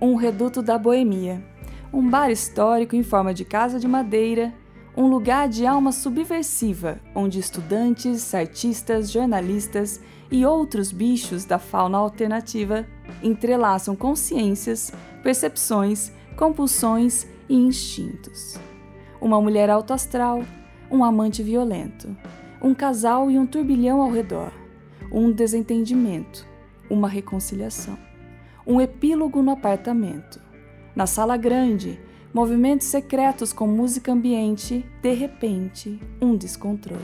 um reduto da boemia, um bar histórico em forma de casa de madeira, um lugar de alma subversiva, onde estudantes, artistas, jornalistas e outros bichos da fauna alternativa entrelaçam consciências, percepções, compulsões e instintos. Uma mulher autoastral, um amante violento, um casal e um turbilhão ao redor, um desentendimento, uma reconciliação, um epílogo no apartamento. Na sala grande, movimentos secretos com música ambiente, de repente, um descontrole.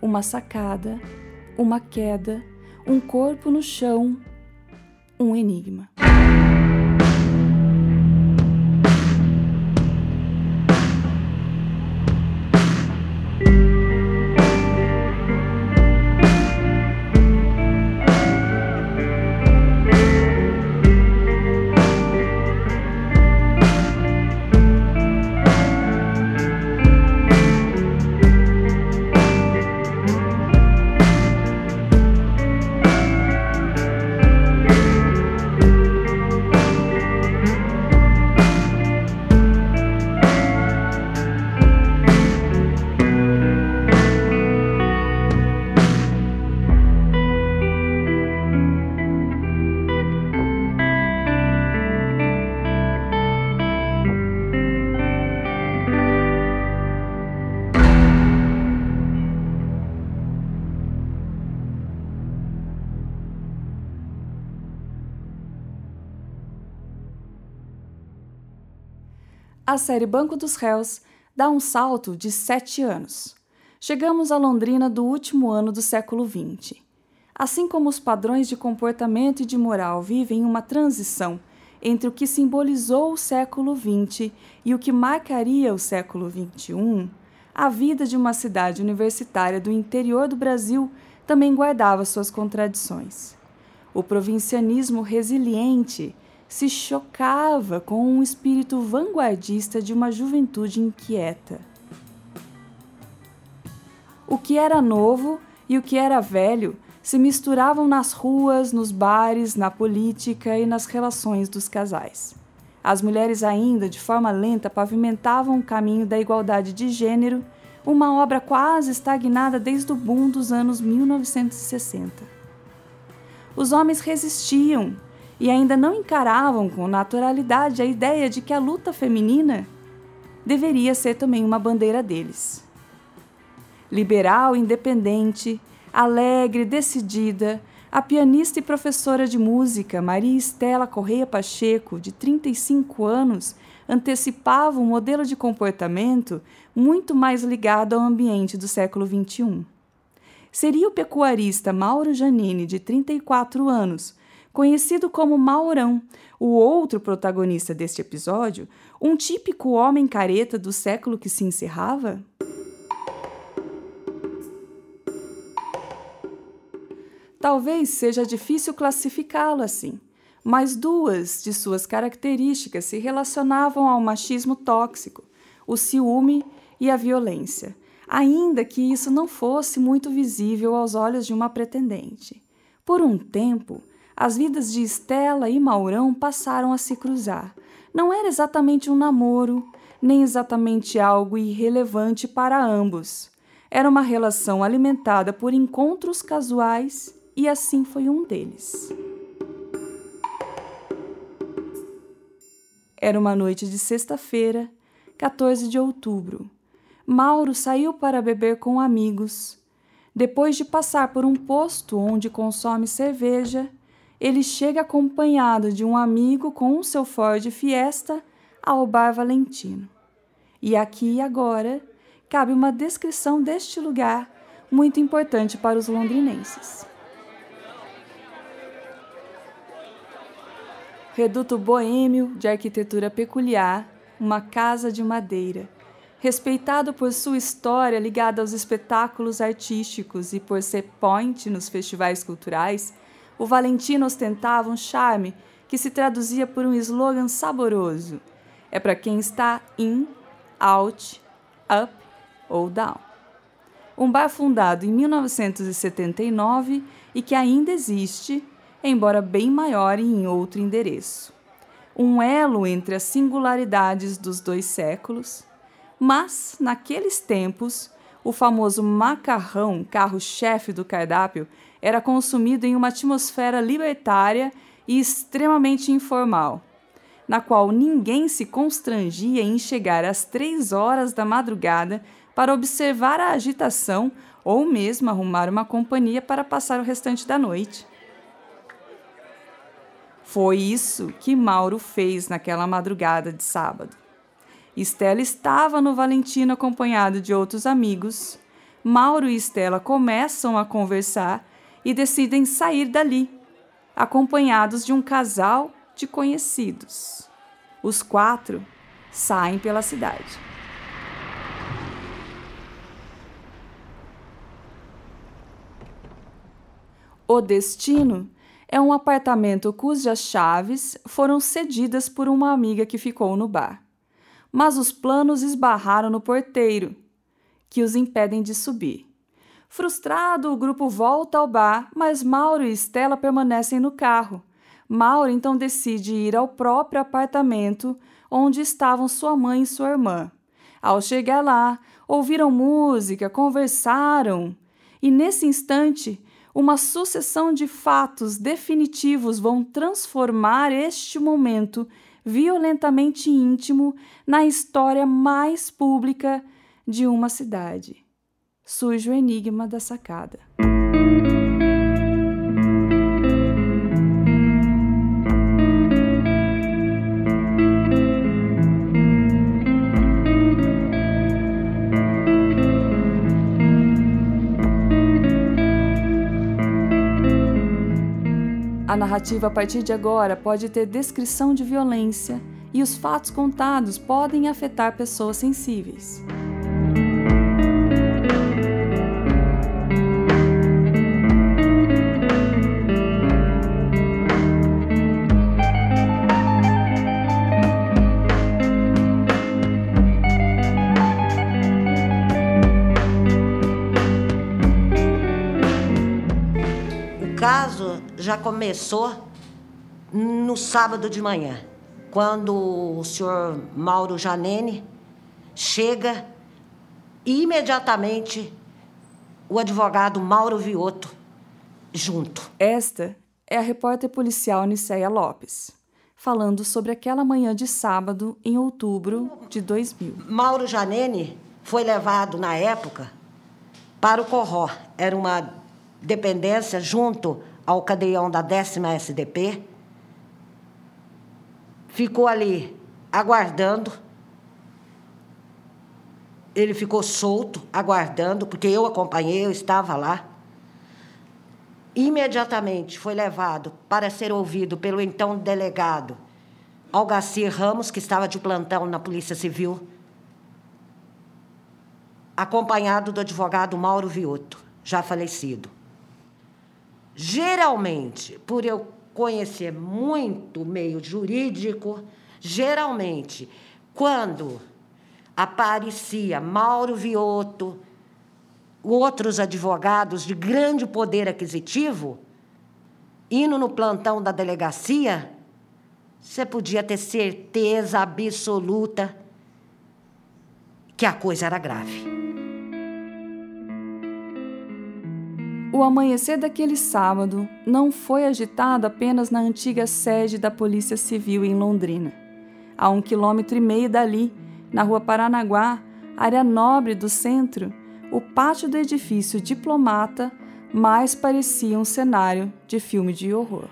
Uma sacada, uma queda, um corpo no chão, um enigma. A série Banco dos Réus dá um salto de sete anos. Chegamos a Londrina do último ano do século XX. Assim como os padrões de comportamento e de moral vivem uma transição entre o que simbolizou o século XX e o que marcaria o século XXI, a vida de uma cidade universitária do interior do Brasil também guardava suas contradições. O provincianismo resiliente se chocava com um espírito vanguardista de uma juventude inquieta. O que era novo e o que era velho se misturavam nas ruas, nos bares, na política e nas relações dos casais. As mulheres ainda, de forma lenta, pavimentavam o caminho da igualdade de gênero, uma obra quase estagnada desde o boom dos anos 1960. Os homens resistiam, e ainda não encaravam com naturalidade a ideia de que a luta feminina deveria ser também uma bandeira deles. Liberal, independente, alegre, decidida, a pianista e professora de música Maria Estela Correia Pacheco, de 35 anos, antecipava um modelo de comportamento muito mais ligado ao ambiente do século XXI. Seria o pecuarista Mauro Janine, de 34 anos, conhecido como Maurão, o outro protagonista deste episódio, um típico homem careta do século que se encerrava? Talvez seja difícil classificá-lo assim, mas duas de suas características se relacionavam ao machismo tóxico, o ciúme e a violência, ainda que isso não fosse muito visível aos olhos de uma pretendente. Por um tempo, as vidas de Estela e Maurão passaram a se cruzar. Não era exatamente um namoro, nem exatamente algo irrelevante para ambos. Era uma relação alimentada por encontros casuais e assim foi um deles. Era uma noite de sexta-feira, 14 de outubro. Mauro saiu para beber com amigos. Depois de passar por um posto onde consome cerveja, ele chega acompanhado de um amigo com o seu Ford Fiesta ao Bar Valentino. E aqui e agora cabe uma descrição deste lugar muito importante para os londrinenses. Reduto boêmio de arquitetura peculiar, uma casa de madeira, respeitado por sua história ligada aos espetáculos artísticos e por ser point nos festivais culturais, o Valentino ostentava um charme que se traduzia por um slogan saboroso: é para quem está in, out, up ou down. Um bar fundado em 1979 e que ainda existe, embora bem maior e em outro endereço. um elo entre as singularidades dos dois séculos, mas, naqueles tempos, o famoso macarrão, carro-chefe do cardápio, era consumido em uma atmosfera libertária e extremamente informal, na qual ninguém se constrangia em chegar às três horas da madrugada para observar a agitação ou mesmo arrumar uma companhia para passar o restante da noite. Foi isso que Mauro fez naquela madrugada de sábado. Estela estava no Valentino acompanhado de outros amigos. Mauro e Estela começam a conversar e decidem sair dali, acompanhados de um casal de conhecidos. Os quatro saem pela cidade. O destino é um apartamento cujas chaves foram cedidas por uma amiga que ficou no bar. Mas os planos esbarraram no porteiro, que os impedem de subir. Frustrado, o grupo volta ao bar, mas Mauro e Estela permanecem no carro. Mauro então decide ir ao próprio apartamento onde estavam sua mãe e sua irmã. Ao chegar lá, ouviram música, conversaram, e nesse instante uma sucessão de fatos definitivos vão transformar este momento violentamente íntimo na história mais pública de uma cidade. Surge o enigma da sacada. Narrativa a partir de agora pode ter descrição de violência e os fatos contados podem afetar pessoas sensíveis. Já começou no sábado de manhã, quando o senhor Mauro Janene chega e imediatamente o advogado Mauro Vioto junto. Esta é a repórter policial Niceia Lopes, falando sobre aquela manhã de sábado em outubro de 2000. Mauro Janene foi levado na época para o Corró. Era uma dependência junto ao cadeião da décima SDP, ficou ali aguardando. Ele ficou solto, aguardando, porque eu acompanhei, eu estava lá. Imediatamente foi levado para ser ouvido pelo então delegado Algacir Ramos, que estava de plantão na Polícia Civil, acompanhado do advogado Mauro Vioto, já falecido. Geralmente, por eu conhecer muito meio jurídico, geralmente, quando aparecia Mauro Vioto, outros advogados de grande poder aquisitivo, indo no plantão da delegacia, você podia ter certeza absoluta que a coisa era grave. O amanhecer daquele sábado não foi agitado apenas na antiga sede da Polícia Civil em Londrina. A um quilômetro e meio dali, na rua Paranaguá, área nobre do centro, o pátio do edifício Diplomata mais parecia um cenário de filme de horror.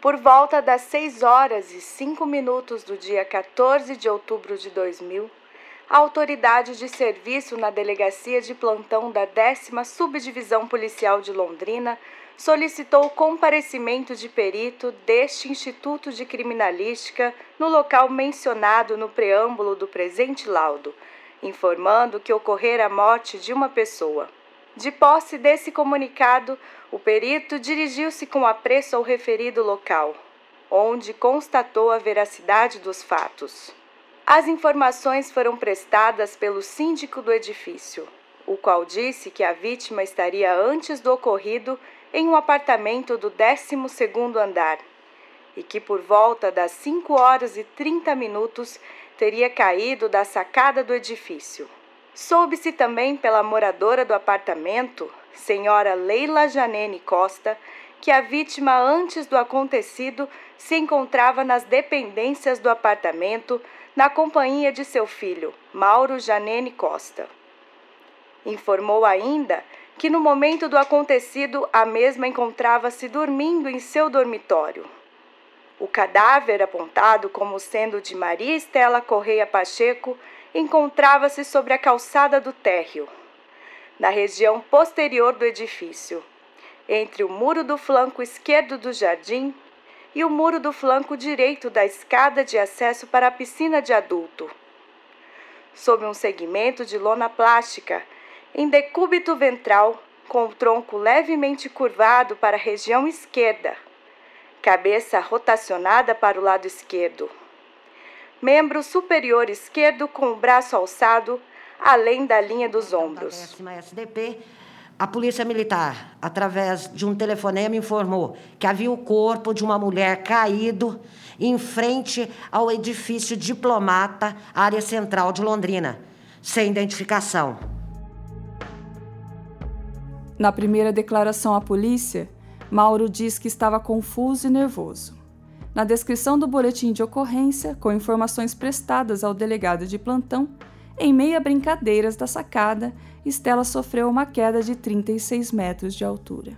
Por volta das 6 horas e 5 minutos do dia 14 de outubro de 2000, a autoridade de serviço na delegacia de plantão da 10 Subdivisão Policial de Londrina solicitou o comparecimento de perito deste Instituto de Criminalística no local mencionado no preâmbulo do presente laudo, informando que ocorrera a morte de uma pessoa. De posse desse comunicado, o perito dirigiu-se com apreço ao referido local, onde constatou a veracidade dos fatos. As informações foram prestadas pelo síndico do edifício, o qual disse que a vítima estaria antes do ocorrido em um apartamento do 12º andar e que por volta das 5 horas e 30 minutos teria caído da sacada do edifício. Soube-se também pela moradora do apartamento, senhora Leila Janene Costa, que a vítima, antes do acontecido, se encontrava nas dependências do apartamento na companhia de seu filho, Mauro Janene Costa. Informou ainda que no momento do acontecido a mesma encontrava-se dormindo em seu dormitório. O cadáver, apontado como sendo de Maria Estela Correia Pacheco, encontrava-se sobre a calçada do térreo, na região posterior do edifício, entre o muro do flanco esquerdo do jardim e o muro do flanco direito da escada de acesso para a piscina de adulto. Sob um segmento de lona plástica, em decúbito ventral, com o tronco levemente curvado para a região esquerda, cabeça rotacionada para o lado esquerdo. Membro superior esquerdo com o braço alçado, além da linha dos ombros. A Polícia Militar, através de um telefonema, informou que havia o corpo de uma mulher caído em frente ao edifício Diplomata, área central de Londrina, sem identificação. Na primeira declaração à polícia, Mauro diz que estava confuso e nervoso. Na descrição do boletim de ocorrência, com informações prestadas ao delegado de plantão, em meio a brincadeiras da sacada, Estela sofreu uma queda de 36 metros de altura.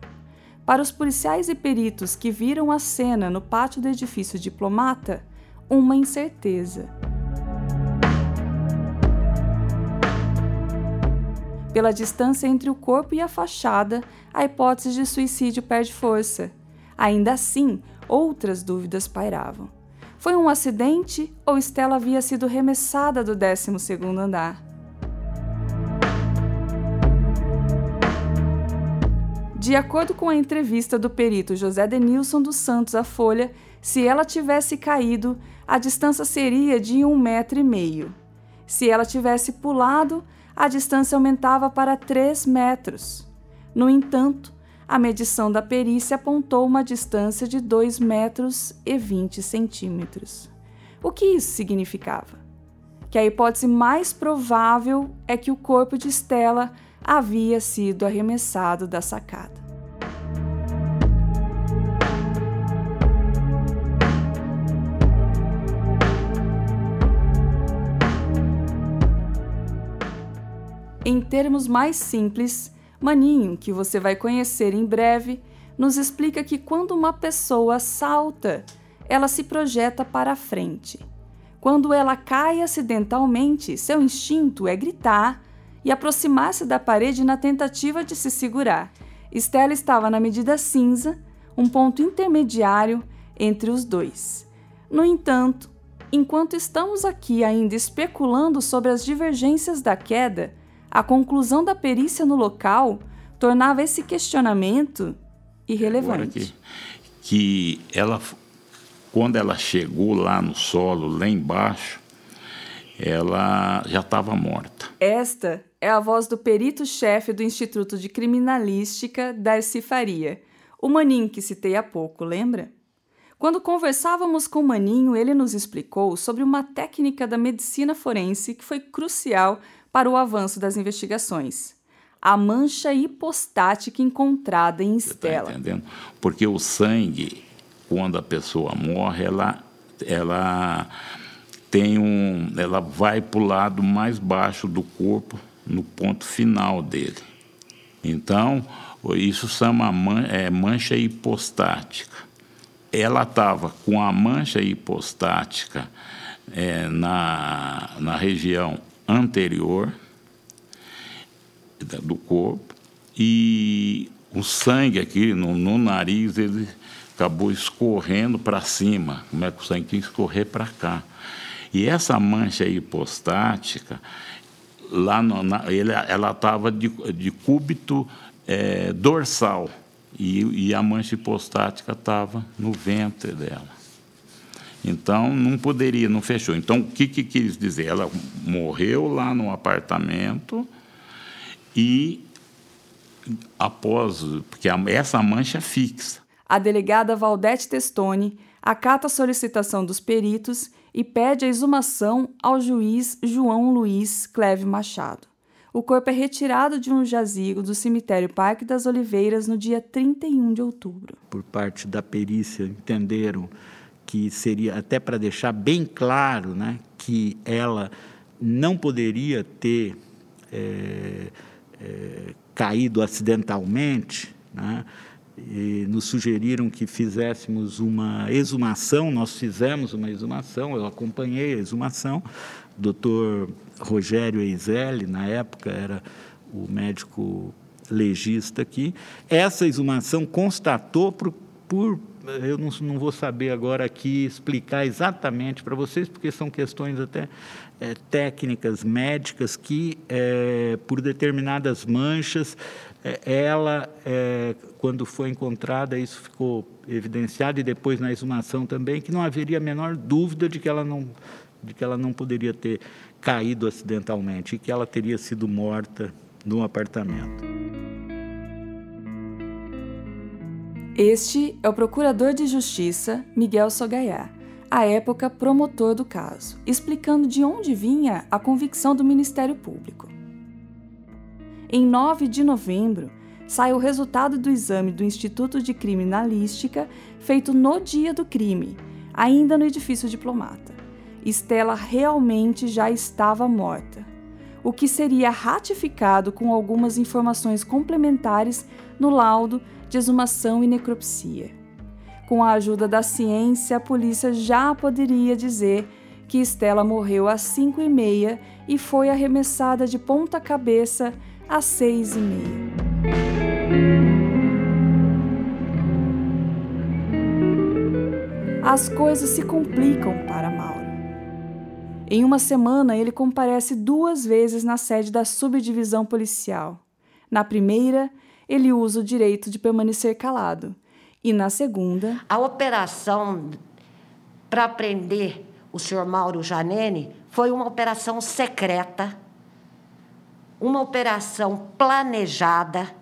Para os policiais e peritos que viram a cena no pátio do edifício Diplomata, uma incerteza. Pela distância entre o corpo e a fachada, a hipótese de suicídio perde força. Ainda assim, outras dúvidas pairavam. Foi um acidente ou Stella havia sido remessada do 12º andar? De acordo com a entrevista do perito José Denilson dos Santos à Folha, se ela tivesse caído, a distância seria de um metro e meio. Se ela tivesse pulado, a distância aumentava para 3 metros. No entanto, a medição da perícia apontou uma distância de 2 metros e 20 centímetros. O que isso significava? Que a hipótese mais provável é que o corpo de Stella havia sido arremessado da sacada. Em termos mais simples, Maninho, que você vai conhecer em breve, nos explica que quando uma pessoa salta, ela se projeta para a frente. Quando ela cai acidentalmente, seu instinto é gritar e aproximar-se da parede na tentativa de se segurar. Stella estava na medida cinza, um ponto intermediário entre os dois. No entanto, enquanto estamos aqui ainda especulando sobre as divergências da queda, a conclusão da perícia no local tornava esse questionamento irrelevante. Que, que ela, quando ela chegou lá no solo, lá embaixo, ela já estava morta. Esta é a voz do perito-chefe do Instituto de Criminalística, Darcy Faria, o maninho que citei há pouco, lembra? Quando conversávamos com o Maninho, ele nos explicou sobre uma técnica da medicina forense que foi crucial para o avanço das investigações. A mancha hipostática encontrada em Estela. Tá entendendo? Porque o sangue, quando a pessoa morre, ela, ela tem um, ela vai para o lado mais baixo do corpo, no ponto final dele. Então, isso chama man, é, mancha hipostática. Ela estava com a mancha hipostática é, na, na região anterior do corpo e o sangue aqui no, no nariz ele acabou escorrendo para cima, como é que o sangue tinha que escorrer para cá. E essa mancha hipostática, lá no, na, ele, ela estava de, de cúbito é, dorsal e, e a mancha hipostática estava no ventre dela. Então, não poderia, não fechou. Então, o que, que quis dizer? Ela morreu lá no apartamento e após, porque essa mancha é fixa. A delegada Valdete Testoni acata a solicitação dos peritos e pede a exumação ao juiz João Luiz Cleve Machado. O corpo é retirado de um jazigo do cemitério Parque das Oliveiras no dia 31 de outubro. Por parte da perícia, entenderam que seria até para deixar bem claro né, que ela não poderia ter é, é, caído acidentalmente, né, nos sugeriram que fizéssemos uma exumação, nós fizemos uma exumação, eu acompanhei a exumação, o doutor Rogério Eisele, na época, era o médico legista aqui. Essa exumação constatou por, por eu não, não, vou saber agora aqui explicar exatamente para vocês, porque são questões até é, técnicas médicas que, é, por determinadas manchas, é, ela, quando foi encontrada, isso ficou evidenciado, e depois na exumação também, que não haveria a menor dúvida de que ela não, de que ela não poderia ter caído acidentalmente e que ela teria sido morta no apartamento. Este é o procurador de justiça Miguel Sogaiá, à época promotor do caso, explicando de onde vinha a convicção do Ministério Público. Em 9 de novembro, sai o resultado do exame do Instituto de Criminalística feito no dia do crime, ainda no edifício diplomata. Estela realmente já estava morta, o que seria ratificado com algumas informações complementares no laudo de exumação e necropsia. Com a ajuda da ciência, a polícia já poderia dizer que Estela morreu às 5 e meia e foi arremessada de ponta cabeça às 6 e meia. As coisas se complicam para Mauro. Em uma semana, ele comparece duas vezes na sede da subdivisão policial. Na primeira, ele usa o direito de permanecer calado. E na segunda. A operação para prender o senhor Mauro Janene foi uma operação secreta, uma operação planejada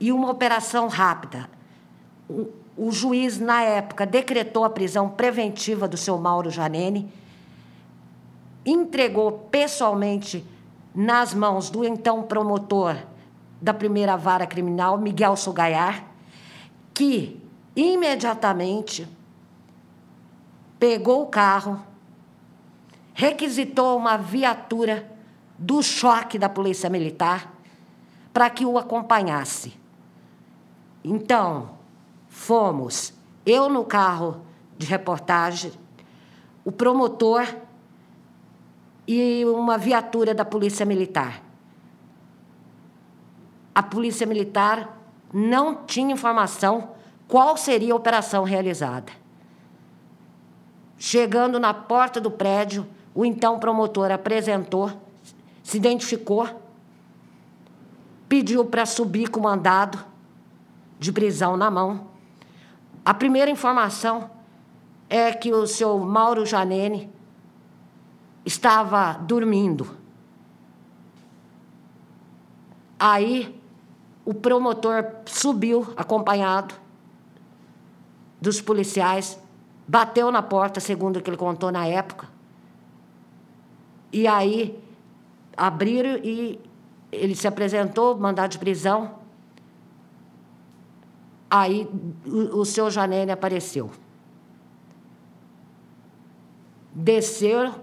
e uma operação rápida. O, o juiz, na época, decretou a prisão preventiva do seu Mauro Janene, entregou pessoalmente nas mãos do então promotor da primeira vara criminal, Miguel Sogaiar, que imediatamente pegou o carro, requisitou uma viatura do choque da Polícia Militar para que o acompanhasse. Então, fomos eu no carro de reportagem, o promotor e uma viatura da Polícia Militar a Polícia Militar não tinha informação qual seria a operação realizada. Chegando na porta do prédio, o então promotor apresentou, se identificou, pediu para subir com mandado de prisão na mão. A primeira informação é que o seu Mauro Janene estava dormindo. Aí o promotor subiu acompanhado dos policiais, bateu na porta, segundo o que ele contou na época. E aí abriram e ele se apresentou, mandado de prisão. Aí o, o seu Janene apareceu. Desceu,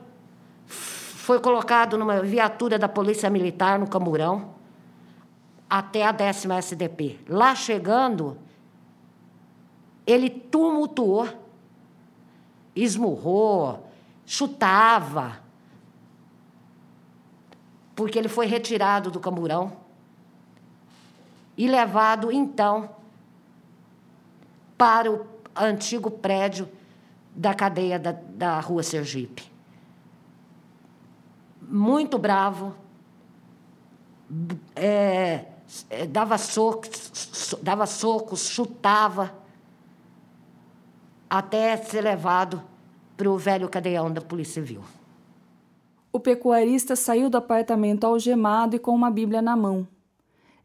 foi colocado numa viatura da Polícia Militar no Camurão até a décima SDP. Lá chegando, ele tumultuou, esmurrou, chutava, porque ele foi retirado do camburão e levado, então, para o antigo prédio da cadeia da, da Rua Sergipe. Muito bravo, é, dava socos, dava socos, chutava, até ser levado para o velho cadeião da Polícia Civil. O pecuarista saiu do apartamento algemado e com uma Bíblia na mão.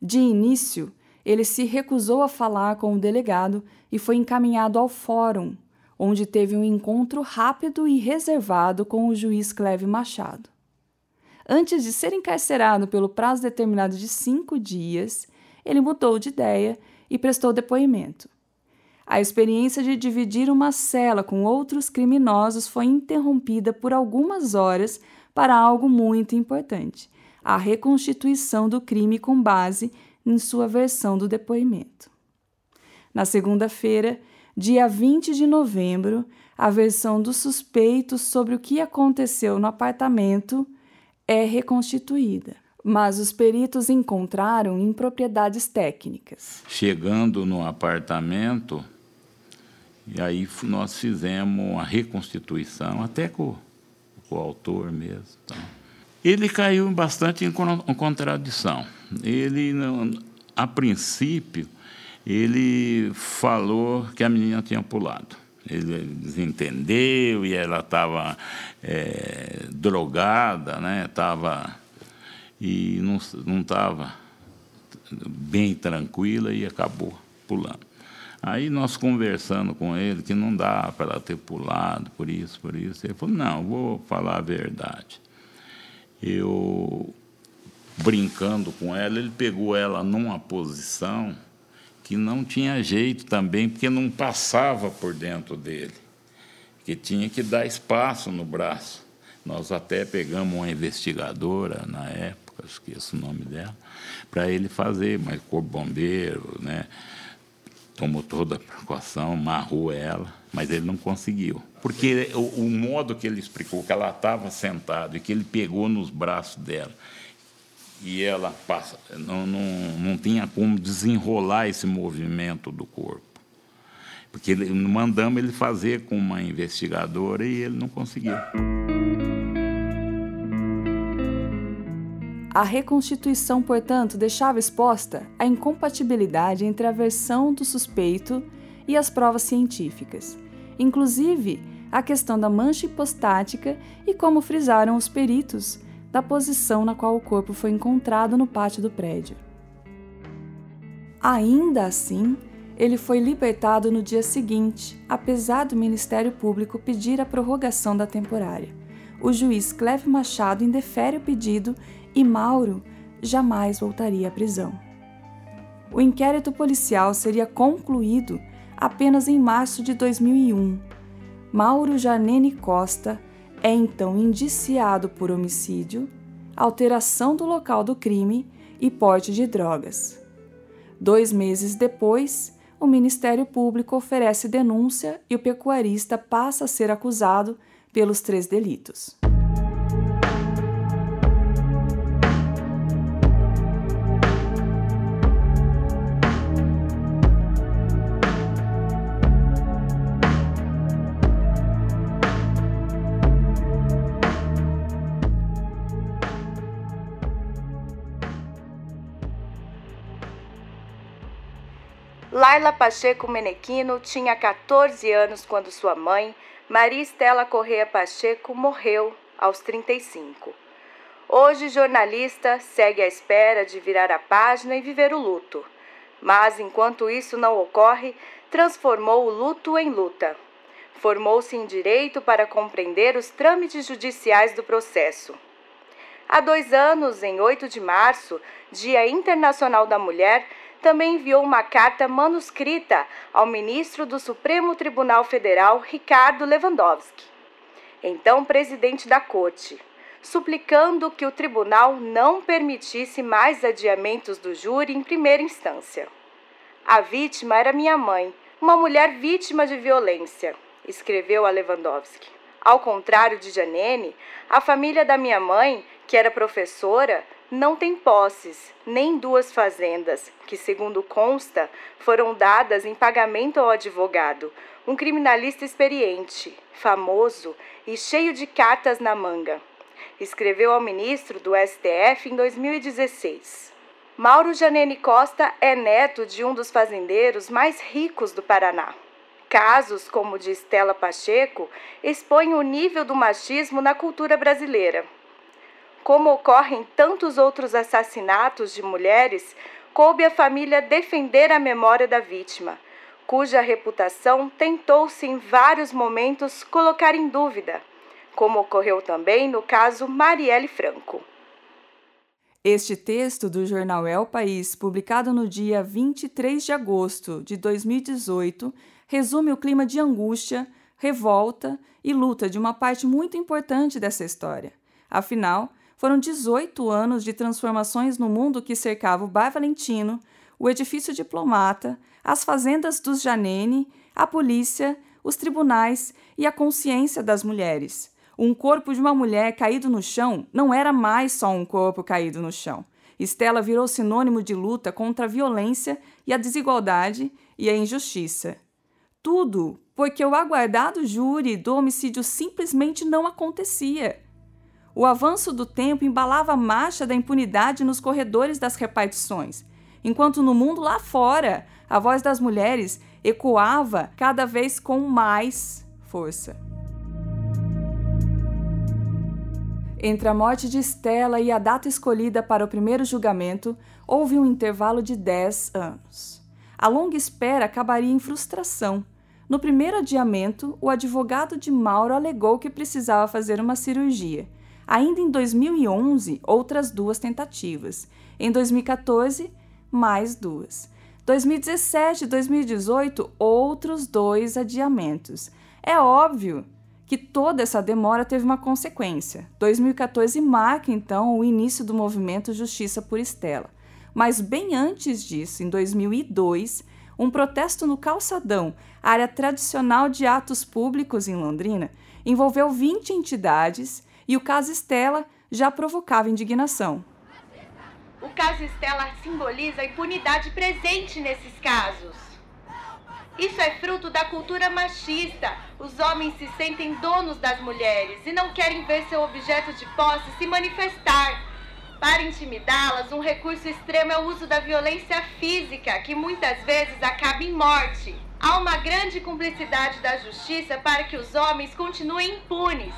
De início, ele se recusou a falar com o delegado e foi encaminhado ao fórum, onde teve um encontro rápido e reservado com o juiz Cleve Machado. Antes de ser encarcerado pelo prazo determinado de cinco dias, ele mudou de ideia e prestou depoimento. A experiência de dividir uma cela com outros criminosos foi interrompida por algumas horas para algo muito importante: a reconstituição do crime com base em sua versão do depoimento. Na segunda-feira, dia 20 de novembro, a versão dos suspeitos sobre o que aconteceu no apartamento é reconstituída, mas os peritos encontraram impropriedades técnicas. Chegando no apartamento, e aí nós fizemos a reconstituição, até com, com o autor mesmo. Então. Ele caiu bastante em contradição. Ele, a princípio, ele falou que a menina tinha pulado. Ele desentendeu e ela estava é, drogada, né? Tava, e não estava bem tranquila e acabou pulando. Aí nós conversando com ele que não dá para ela ter pulado por isso, por isso. Ele falou, não, vou falar a verdade. Eu, brincando com ela, ele pegou ela numa posição que não tinha jeito também, porque não passava por dentro dele, que tinha que dar espaço no braço. Nós até pegamos uma investigadora na época, esqueço o nome dela, para ele fazer, mas corpo bombeiro, né? tomou toda a precaução, amarrou ela, mas ele não conseguiu. Porque o, o modo que ele explicou, que ela estava sentada e que ele pegou nos braços dela, e ela passa, não, não, não tinha como desenrolar esse movimento do corpo. Porque ele, mandamos ele fazer com uma investigadora e ele não conseguiu. A reconstituição, portanto, deixava exposta a incompatibilidade entre a versão do suspeito e as provas científicas, inclusive a questão da mancha hipostática e como frisaram os peritos da posição na qual o corpo foi encontrado no pátio do prédio. Ainda assim, ele foi libertado no dia seguinte, apesar do Ministério Público pedir a prorrogação da temporária. O juiz Cleve Machado indefere o pedido e Mauro jamais voltaria à prisão. O inquérito policial seria concluído apenas em março de 2001. Mauro Janene Costa é então indiciado por homicídio, alteração do local do crime e porte de drogas. Dois meses depois, o Ministério Público oferece denúncia e o pecuarista passa a ser acusado pelos três delitos. Laila Pacheco Menequino tinha 14 anos quando sua mãe, Maria Estela Correia Pacheco, morreu aos 35. Hoje, jornalista, segue à espera de virar a página e viver o luto. Mas, enquanto isso não ocorre, transformou o luto em luta. Formou-se em direito para compreender os trâmites judiciais do processo. Há dois anos, em 8 de março, Dia Internacional da Mulher, também enviou uma carta manuscrita ao ministro do Supremo Tribunal Federal, Ricardo Lewandowski, então presidente da Corte, suplicando que o tribunal não permitisse mais adiamentos do júri em primeira instância. A vítima era minha mãe, uma mulher vítima de violência, escreveu a Lewandowski. Ao contrário de Janene, a família da minha mãe, que era professora, não tem posses, nem duas fazendas, que, segundo consta, foram dadas em pagamento ao advogado, um criminalista experiente, famoso e cheio de cartas na manga. Escreveu ao ministro do STF em 2016. Mauro Janene Costa é neto de um dos fazendeiros mais ricos do Paraná. Casos como o de Estela Pacheco expõem o nível do machismo na cultura brasileira. Como ocorrem tantos outros assassinatos de mulheres, coube à família defender a memória da vítima, cuja reputação tentou-se em vários momentos colocar em dúvida, como ocorreu também no caso Marielle Franco. Este texto do jornal El País, publicado no dia 23 de agosto de 2018, resume o clima de angústia, revolta e luta de uma parte muito importante dessa história. Afinal, foram 18 anos de transformações no mundo que cercava o Bar Valentino, o edifício diplomata, as fazendas dos Janene, a polícia, os tribunais e a consciência das mulheres. Um corpo de uma mulher caído no chão não era mais só um corpo caído no chão. Estela virou sinônimo de luta contra a violência e a desigualdade e a injustiça. Tudo porque o aguardado júri do homicídio simplesmente não acontecia. O avanço do tempo embalava a marcha da impunidade nos corredores das repartições, enquanto no mundo lá fora a voz das mulheres ecoava cada vez com mais força. Entre a morte de Estela e a data escolhida para o primeiro julgamento, houve um intervalo de 10 anos. A longa espera acabaria em frustração. No primeiro adiamento, o advogado de Mauro alegou que precisava fazer uma cirurgia Ainda em 2011, outras duas tentativas. Em 2014, mais duas. 2017 e 2018, outros dois adiamentos. É óbvio que toda essa demora teve uma consequência. 2014 marca então o início do movimento Justiça por Estela. Mas bem antes disso, em 2002, um protesto no Calçadão, área tradicional de atos públicos em Londrina, envolveu 20 entidades e o caso Estela já provocava indignação. O caso Estela simboliza a impunidade presente nesses casos. Isso é fruto da cultura machista. Os homens se sentem donos das mulheres e não querem ver seu objeto de posse se manifestar. Para intimidá-las, um recurso extremo é o uso da violência física, que muitas vezes acaba em morte. Há uma grande cumplicidade da justiça para que os homens continuem impunes.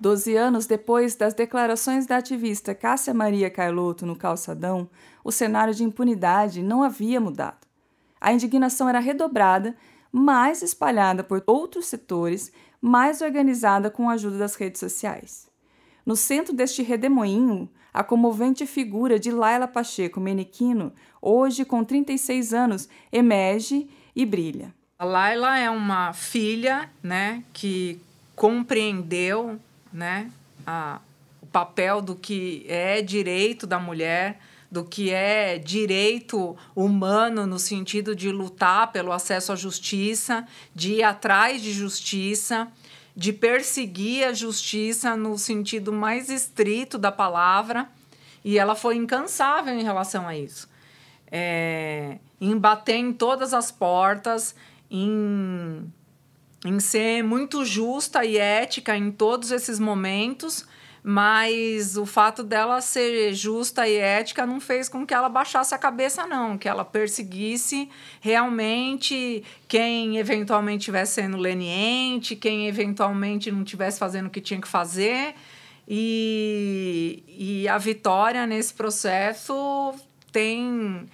Doze anos depois das declarações da ativista Cássia Maria Carlotto no calçadão, o cenário de impunidade não havia mudado. A indignação era redobrada, mais espalhada por outros setores, mais organizada com a ajuda das redes sociais. No centro deste redemoinho, a comovente figura de Laila Pacheco Menequino, hoje com 36 anos, emerge e brilha. A Laila é uma filha né, que compreendeu né? A, o papel do que é direito da mulher, do que é direito humano no sentido de lutar pelo acesso à justiça, de ir atrás de justiça, de perseguir a justiça no sentido mais estrito da palavra. E ela foi incansável em relação a isso. É, em bater em todas as portas, em em ser muito justa e ética em todos esses momentos, mas o fato dela ser justa e ética não fez com que ela baixasse a cabeça, não, que ela perseguisse realmente quem eventualmente estivesse sendo leniente, quem eventualmente não estivesse fazendo o que tinha que fazer. E, e a vitória nesse processo tem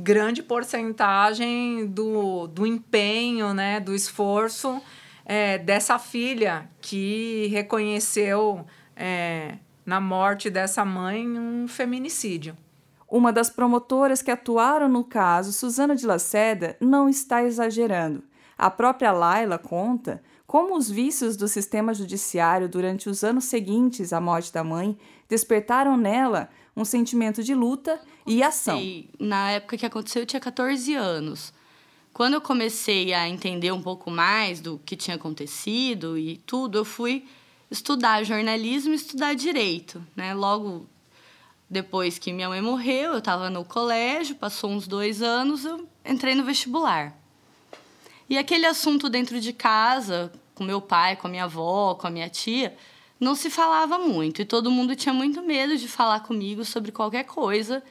grande porcentagem do, do empenho, né, do esforço é, dessa filha que reconheceu é, na morte dessa mãe um feminicídio. Uma das promotoras que atuaram no caso, Suzana de Laceda, não está exagerando. A própria Laila conta como os vícios do sistema judiciário durante os anos seguintes à morte da mãe despertaram nela um sentimento de luta e ação. Na época que aconteceu, eu tinha 14 anos. Quando eu comecei a entender um pouco mais do que tinha acontecido e tudo, eu fui estudar jornalismo e estudar direito. Né? Logo depois que minha mãe morreu, eu estava no colégio, passou uns dois anos, eu entrei no vestibular. E aquele assunto dentro de casa, com meu pai, com a minha avó, com a minha tia, não se falava muito e todo mundo tinha muito medo de falar comigo sobre qualquer coisa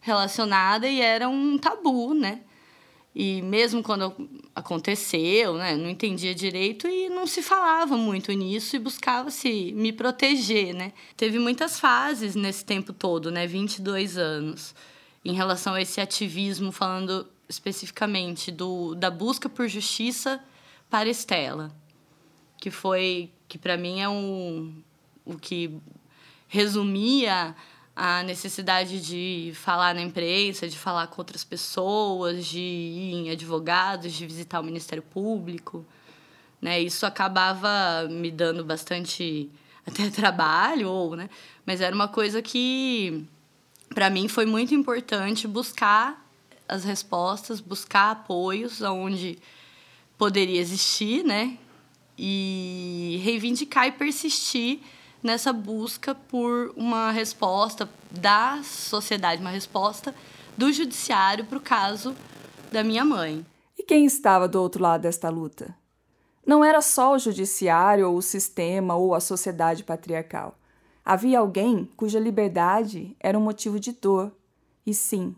relacionada e era um tabu, né? E mesmo quando aconteceu, né, não entendia direito e não se falava muito nisso e buscava-se me proteger, né? Teve muitas fases nesse tempo todo, né, 22 anos, em relação a esse ativismo, falando especificamente do, da busca por justiça para Estela, que foi, que para mim é um, o que resumia a necessidade de falar na imprensa, de falar com outras pessoas, de ir em advogados, de visitar o Ministério Público. Né? Isso acabava me dando bastante até trabalho, ou, né? mas era uma coisa que, para mim, foi muito importante buscar as respostas, buscar apoios onde poderia existir, né? E reivindicar e persistir nessa busca por uma resposta da sociedade, uma resposta do judiciário para o caso da minha mãe. E quem estava do outro lado desta luta? Não era só o judiciário ou o sistema ou a sociedade patriarcal. Havia alguém cuja liberdade era um motivo de dor. E sim,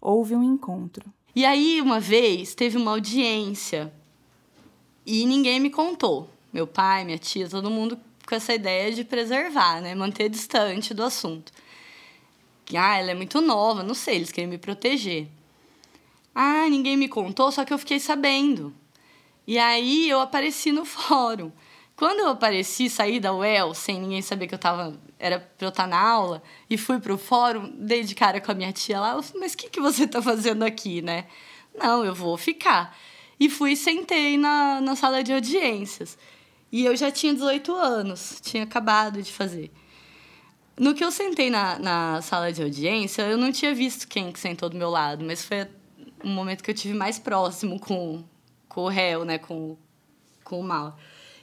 houve um encontro. E aí, uma vez, teve uma audiência e ninguém me contou. Meu pai, minha tia, todo mundo com essa ideia de preservar, né? Manter distante do assunto. Ah, ela é muito nova, não sei, eles querem me proteger. Ah, ninguém me contou, só que eu fiquei sabendo. E aí eu apareci no fórum. Quando eu apareci, saí da UEL, sem ninguém saber que eu tava, era pra eu estar na aula, e fui pro fórum, dei de cara com a minha tia lá, mas o que, que você tá fazendo aqui, né? Não, eu vou ficar. E fui e sentei na, na sala de audiências. E eu já tinha 18 anos, tinha acabado de fazer. No que eu sentei na, na sala de audiência, eu não tinha visto quem que sentou do meu lado, mas foi um momento que eu tive mais próximo com, com o réu, né, com, com o mal.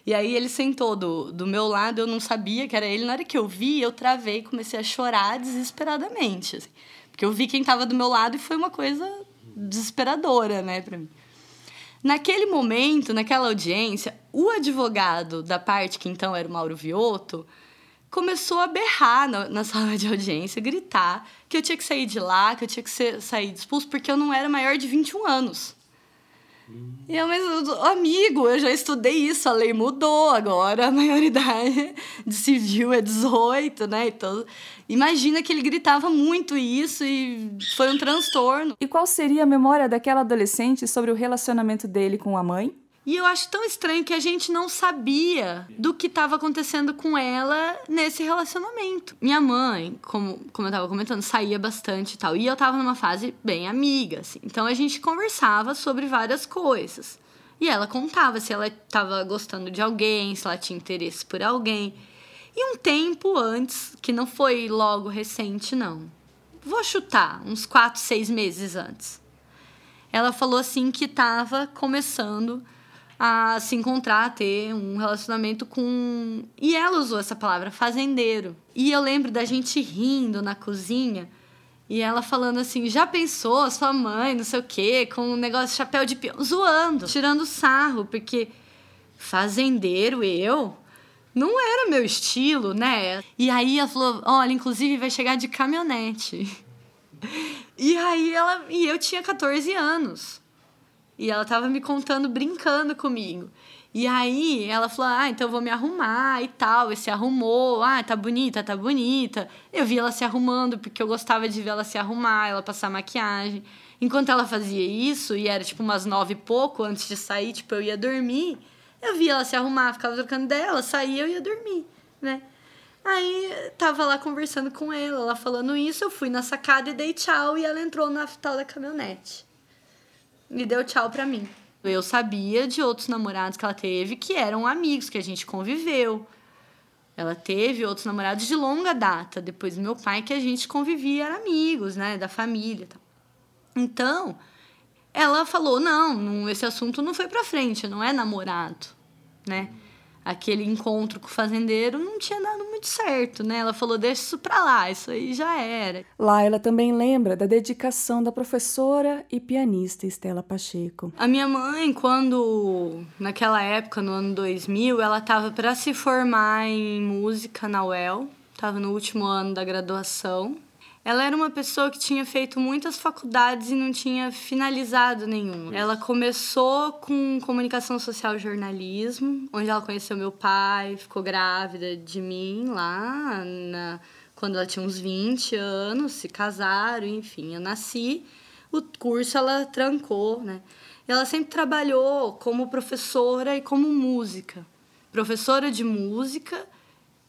E aí ele sentou do, do meu lado, eu não sabia que era ele. Na hora que eu vi, eu travei e comecei a chorar desesperadamente. Assim, porque eu vi quem estava do meu lado e foi uma coisa desesperadora, né, para mim. Naquele momento, naquela audiência, o advogado da parte que então era o Mauro Viotto começou a berrar na, na, sala de audiência, gritar que eu tinha que sair de lá, que eu tinha que ser, sair expulso, porque eu não era maior de 21 anos. E eu, mas, amigo, eu já estudei isso, a lei mudou agora, a maioridade de civil é 18, né? Então, imagina que ele gritava muito isso e foi um transtorno. E qual seria a memória daquela adolescente sobre o relacionamento dele com a mãe? E eu acho tão estranho que a gente não sabia do que estava acontecendo com ela nesse relacionamento. Minha mãe, como, como eu estava comentando, saía bastante e tal. E eu estava numa fase bem amiga, assim. Então a gente conversava sobre várias coisas. E ela contava se ela estava gostando de alguém, se ela tinha interesse por alguém. E um tempo antes, que não foi logo recente, não. Vou chutar, uns quatro, seis meses antes. Ela falou assim que estava começando a se encontrar, a ter um relacionamento com. E ela usou essa palavra, fazendeiro. E eu lembro da gente rindo na cozinha e ela falando assim: já pensou, sua mãe, não sei o quê, com um negócio de chapéu de peão, zoando, tirando sarro, porque fazendeiro eu. Não era meu estilo, né? E aí ela falou: olha, inclusive vai chegar de caminhonete. E aí ela. E eu tinha 14 anos. E ela tava me contando, brincando comigo. E aí ela falou: Ah, então vou me arrumar e tal. E se arrumou. Ah, tá bonita, tá bonita. Eu vi ela se arrumando, porque eu gostava de ver ela se arrumar, ela passar maquiagem. Enquanto ela fazia isso, e era tipo umas nove e pouco antes de sair, tipo, eu ia dormir. Eu via ela se arrumar, ficava trocando dela, saía, eu ia dormir, né? Aí tava lá conversando com ela, ela falando isso, eu fui na sacada e dei tchau e ela entrou na tal da caminhonete e deu tchau pra mim. Eu sabia de outros namorados que ela teve que eram amigos, que a gente conviveu. Ela teve outros namorados de longa data, depois do meu pai, que a gente convivia, eram amigos, né, da família. Então, ela falou: não, esse assunto não foi pra frente, não é namorado, né? Aquele encontro com o fazendeiro não tinha dado muito certo, né? Ela falou: deixa isso pra lá, isso aí já era. Laila também lembra da dedicação da professora e pianista Estela Pacheco. A minha mãe, quando, naquela época, no ano 2000, ela estava para se formar em música na UEL, estava no último ano da graduação. Ela era uma pessoa que tinha feito muitas faculdades e não tinha finalizado nenhuma. Ela começou com comunicação social e jornalismo, onde ela conheceu meu pai, ficou grávida de mim lá na, quando ela tinha uns 20 anos, se casaram, enfim, eu nasci. O curso ela trancou, né? Ela sempre trabalhou como professora e como música. Professora de música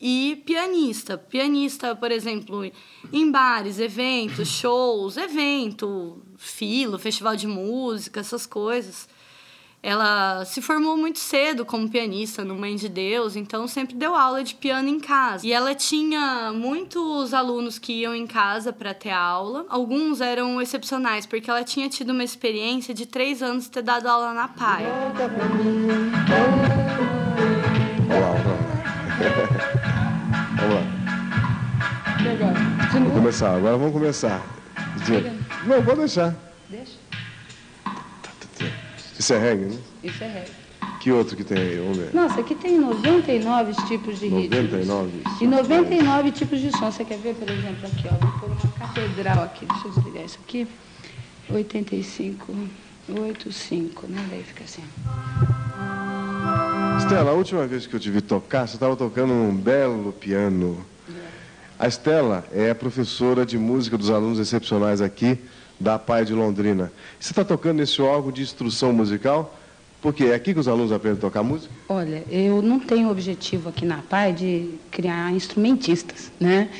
e pianista. Pianista, por exemplo, em bares, eventos, shows, evento, filo, festival de música, essas coisas. Ela se formou muito cedo como pianista no Mãe de Deus, então sempre deu aula de piano em casa. E ela tinha muitos alunos que iam em casa para ter aula. Alguns eram excepcionais, porque ela tinha tido uma experiência de três anos de ter dado aula na PAI. Vamos começar, agora vamos começar. Não, pode deixar. Deixa. Isso é reggae, né? Isso é reggae. Que outro que tem aí? Vamos ver. Nossa, aqui tem 99 tipos de ritmos. 99? E 99 tipos de som. Você quer ver, por exemplo, aqui, ó. Vou pôr uma catedral aqui. Deixa eu desligar isso aqui. 85, 85, né? Daí fica assim. Estela, a última vez que eu te vi tocar, você estava tocando um belo piano. A Estela é professora de música dos alunos excepcionais aqui da PAI de Londrina. Você está tocando nesse órgão de instrução musical? Porque é aqui que os alunos aprendem a tocar música? Olha, eu não tenho objetivo aqui na PAI de criar instrumentistas, né?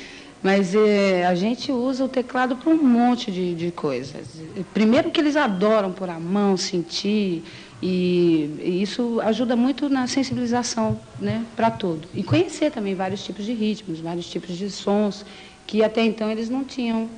Mas é, a gente usa o teclado para um monte de, de coisas. Primeiro que eles adoram pôr a mão, sentir, e, isso ajuda muito na sensibilização né, para tudo. E conhecer também vários tipos de ritmos, vários tipos de sons, que até então eles não tinham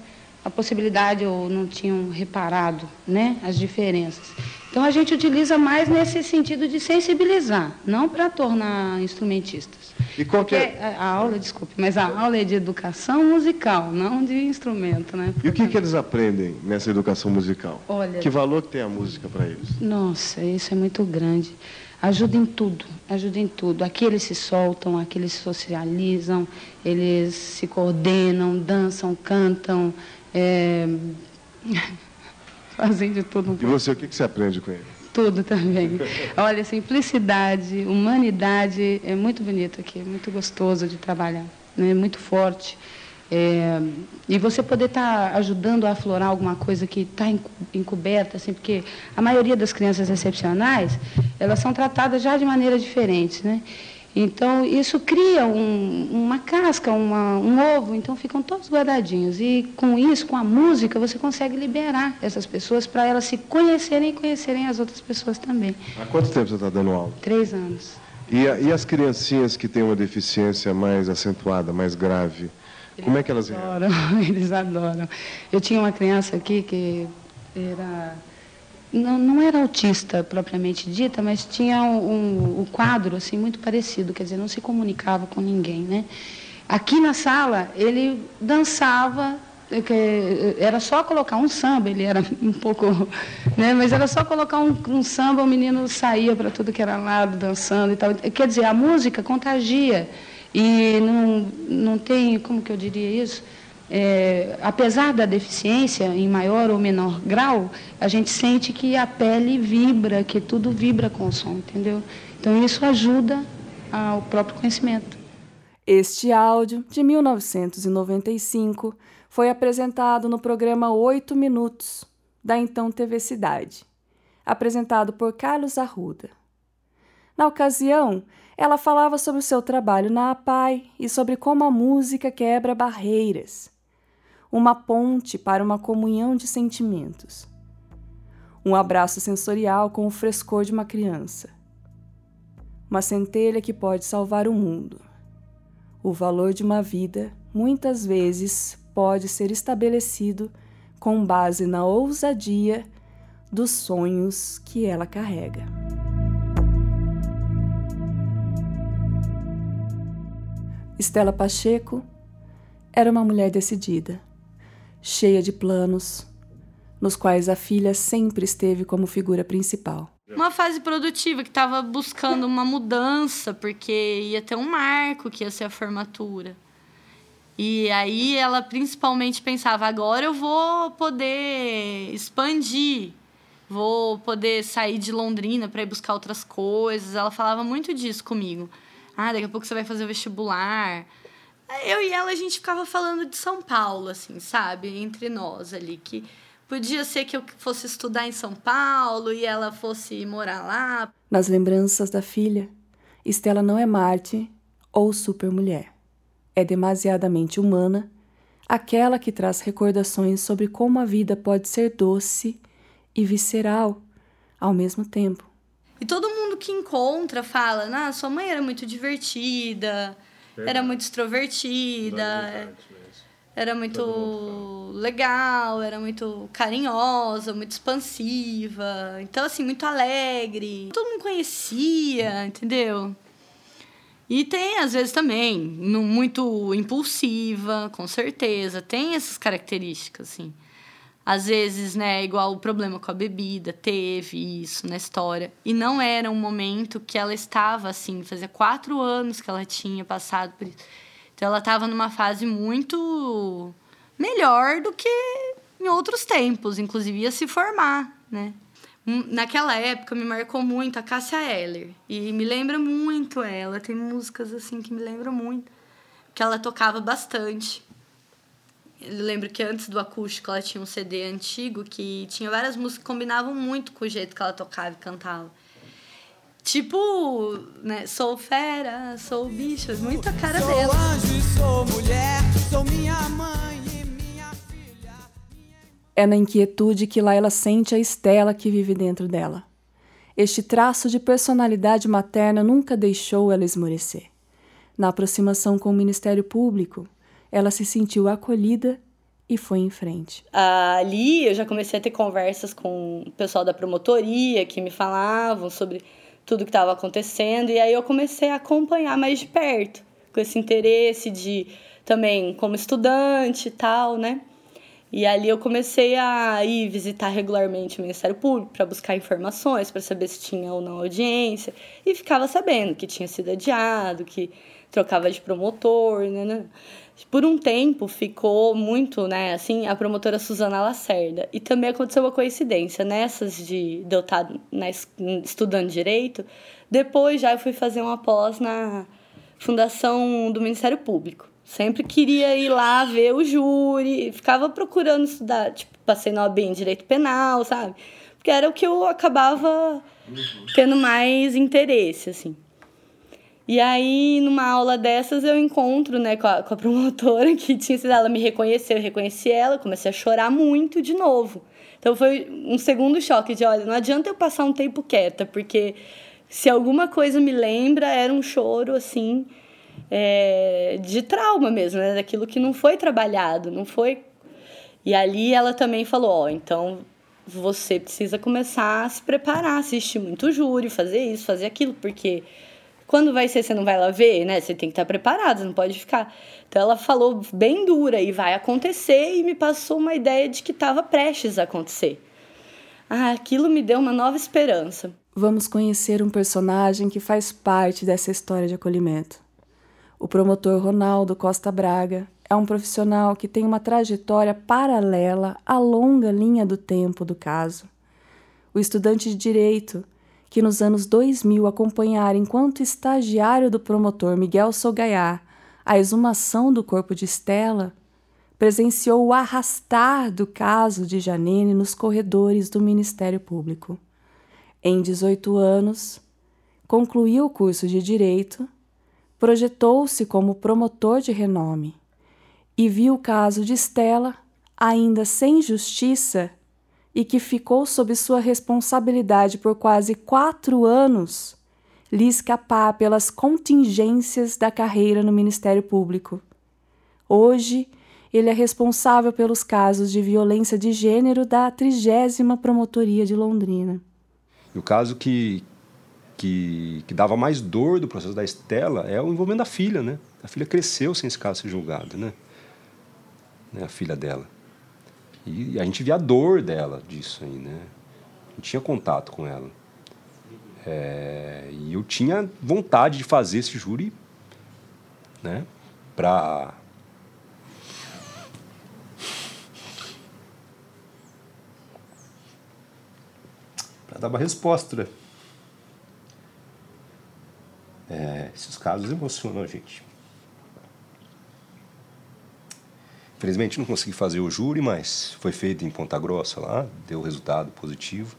a possibilidade ou não tinham reparado né, as diferenças. Então a gente utiliza mais nesse sentido de sensibilizar, não para tornar instrumentistas. E qual Porque é... a aula, desculpe, mas a aula é de educação musical, não de instrumento, né? E o que, que eles aprendem nessa educação musical? Olha- Que valor que tem a música para eles? Nossa, isso é muito grande. Ajuda em tudo, ajuda em tudo. Aqui eles se soltam, aqui eles se socializam, eles se coordenam, dançam, cantam, é, fazem de tudo um E pouco. você, o que, que você aprende com ele? Tudo também. Olha, simplicidade, humanidade, é muito bonito aqui, muito gostoso de trabalhar, né? muito forte. É, e você poder estar ajudando a aflorar alguma coisa que está encoberta, assim, porque a maioria das crianças excepcionais, elas são tratadas já de maneira diferente, né? Então, isso cria um- uma casca, uma- um ovo, então ficam todos guardadinhos. E com isso, com a música, você consegue liberar essas pessoas para elas se conhecerem e conhecerem as outras pessoas também. Há quanto tempo você está dando aula? Três anos. E, e as criancinhas que têm uma deficiência mais acentuada, mais grave, como é que elas? Adoram, eles adoram. Eu tinha uma criança aqui que era. Não, não era autista propriamente dita, mas tinha um, um, um quadro assim, muito parecido, quer dizer, não se comunicava com ninguém. Né? Aqui na sala, ele dançava, eh, que era só colocar um samba, ele era um pouco. Né? Mas era só colocar um, um samba, o menino saía para tudo que era lado, dançando e tal. Quer dizer, a música contagia. E não, não tem, como que eu diria isso? É, apesar da deficiência, em maior ou menor grau, a gente sente que a pele vibra, que tudo vibra com o som, entendeu? Então isso ajuda ao próprio conhecimento. Este áudio, de 1995, foi apresentado no programa Oito Minutos, da então TV Cidade, apresentado por Carlos Arruda. Na ocasião, ela falava sobre o seu trabalho na APAI e sobre como a música quebra barreiras, uma ponte para uma comunhão de sentimentos, um abraço sensorial com o frescor de uma criança, uma centelha que pode salvar o mundo. O valor de uma vida, muitas vezes, pode ser estabelecido com base na ousadia dos sonhos que ela carrega. Estela Pacheco era uma mulher decidida, cheia de planos, nos quais a filha sempre esteve como figura principal. Uma fase produtiva que estava buscando uma mudança, porque ia ter um marco que ia ser a formatura. E aí ela principalmente pensava: agora eu vou poder expandir, vou poder sair de Londrina para ir buscar outras coisas. Ela falava muito disso comigo. Ah, daqui a pouco você vai fazer o vestibular. Eu e ela a gente ficava falando de São Paulo, assim, sabe? Entre nós ali, que podia ser que eu fosse estudar em São Paulo e ela fosse morar lá. Nas lembranças da filha, Estela não é Marte ou supermulher é demasiadamente humana, aquela que traz recordações sobre como a vida pode ser doce e visceral ao mesmo tempo. E todo mundo que encontra fala: ah, sua mãe era muito divertida, Verdade. era muito extrovertida, era muito legal, era muito carinhosa, muito expansiva. Então, assim, muito alegre. Todo mundo conhecia, entendeu? E tem, às vezes, também, muito impulsiva, com certeza. Tem essas características, assim. Às vezes, né, igual o problema com a bebida, teve isso na história. E não era um momento que ela estava assim, fazia quatro anos que ela tinha passado por isso. Então, ela estava numa fase muito melhor do que em outros tempos, inclusive ia se formar, né? Hum, naquela época me marcou muito a Cássia Eller. E me lembra muito ela. Tem músicas assim que me lembram muito. Que ela tocava bastante. Eu lembro que antes do acústico ela tinha um CD antigo que tinha várias músicas que combinavam muito com o jeito que ela tocava e cantava. Tipo, né, sou fera, sou bicho, muito a cara sou dela. Sou anjo e sou mulher, sou minha mãe é na inquietude que Laila sente a Estela que vive dentro dela. Este traço de personalidade materna nunca deixou ela esmorecer. Na aproximação com o Ministério Público, ela se sentiu acolhida e foi em frente. Ali eu já comecei a ter conversas com o pessoal da promotoria que me falavam sobre tudo que estava acontecendo e aí eu comecei a acompanhar mais de perto, com esse interesse de também como estudante e tal, né? E ali eu comecei a ir visitar regularmente o Ministério Público para buscar informações, para saber se tinha ou não audiência. E ficava sabendo que tinha sido adiado, que trocava de promotor, né, né? Por um tempo ficou muito, né, assim, a promotora Suzana Lacerda. E também aconteceu uma coincidência, nessas de, de eu estar na, estudando Direito, depois já eu fui fazer uma pós na Fundação do Ministério Público. Sempre queria ir lá ver o júri, ficava procurando estudar, tipo, passei no OAB em Direito Penal, sabe? Porque era o que eu acabava tendo mais interesse, assim. E aí, numa aula dessas, eu encontro, né, com a, com a promotora que tinha sido, ela me reconheceu, eu reconheci ela, comecei a chorar muito de novo. Então foi um segundo choque de, olha, não adianta eu passar um tempo quieta, porque se alguma coisa me lembra, era um choro, assim, é, de trauma mesmo, né? Daquilo que não foi trabalhado, não foi. E ali ela também falou: ó, então você precisa começar a se preparar, assistir muito júri, fazer isso, fazer aquilo, porque quando vai ser, você não vai lá ver, né? Você tem que estar preparado, não pode ficar. Então ela falou bem dura e vai acontecer e me passou uma ideia de que estava prestes a acontecer. Ah, aquilo me deu uma nova esperança. Vamos conhecer um personagem que faz parte dessa história de acolhimento. O promotor Ronaldo Costa Braga é um profissional que tem uma trajetória paralela à longa linha do tempo do caso. O estudante de direito, que nos anos 2000 acompanhara enquanto estagiário do promotor Miguel Sogaiá a exumação do corpo de Estela, presenciou o arrastar do caso de Janine nos corredores do Ministério Público. Em 18 anos, concluiu o curso de Direito projetou-se como promotor de renome e viu o caso de Estela, ainda sem justiça, e que ficou sob sua responsabilidade por quase quatro anos, lhe escapar pelas contingências da carreira no Ministério Público. Hoje, ele é responsável pelos casos de violência de gênero da trigésima Promotoria de Londrina. O caso que, que, que dava mais dor do processo da Estela é o envolvimento da filha, né? A filha cresceu sem esse caso ser julgado, né? né? A filha dela. E a gente via a dor dela disso aí, né? Não tinha contato com ela. É, e eu tinha vontade de fazer esse júri, né? Pra. Pra dar uma resposta. Né? É, esses casos emocionam a gente. Infelizmente não consegui fazer o júri, mas foi feito em Ponta Grossa lá, deu resultado positivo.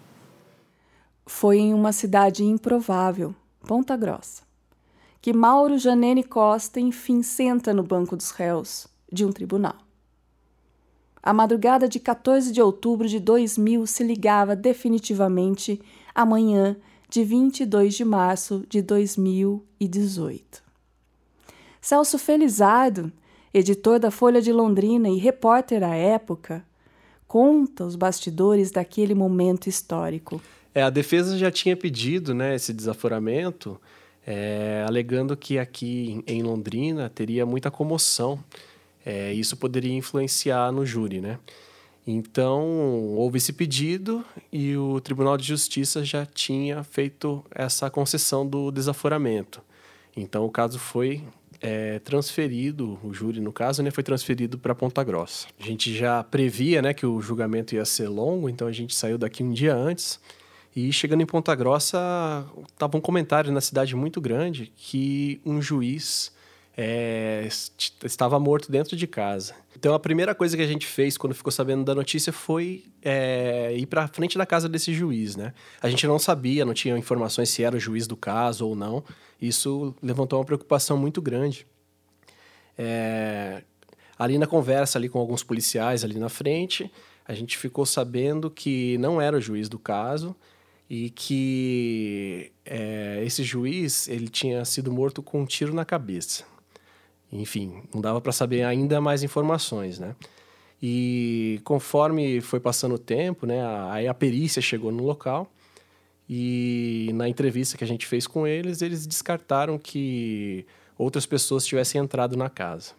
Foi em uma cidade improvável, Ponta Grossa, que Mauro Janene Costa enfim senta no banco dos réus de um tribunal. A madrugada de 14 de outubro de 2000 se ligava definitivamente à manhã de 22 de março de 2018. Celso Felizardo editor da Folha de Londrina e repórter à época, conta os bastidores daquele momento histórico. É, a defesa já tinha pedido né, esse desaforamento, é, alegando que aqui em Londrina teria muita comoção. É, isso poderia influenciar no júri, né? Então, houve esse pedido e o Tribunal de Justiça já tinha feito essa concessão do desaforamento. Então, o caso foi é, transferido, o júri no caso, né, foi transferido para Ponta Grossa. A gente já previa né, que o julgamento ia ser longo, então a gente saiu daqui um dia antes. E chegando em Ponta Grossa, estava um comentário na cidade muito grande que um juiz é, estava morto dentro de casa. Então a primeira coisa que a gente fez quando ficou sabendo da notícia foi é, ir para frente da casa desse juiz, né? A gente não sabia, não tinha informações se era o juiz do caso ou não. Isso levantou uma preocupação muito grande. É, ali na conversa ali com alguns policiais ali na frente, a gente ficou sabendo que não era o juiz do caso e que é, esse juiz ele tinha sido morto com um tiro na cabeça. Enfim, não dava para saber ainda mais informações, né? E conforme foi passando o tempo, né, aí a perícia chegou no local e na entrevista que a gente fez com eles, eles descartaram que outras pessoas tivessem entrado na casa.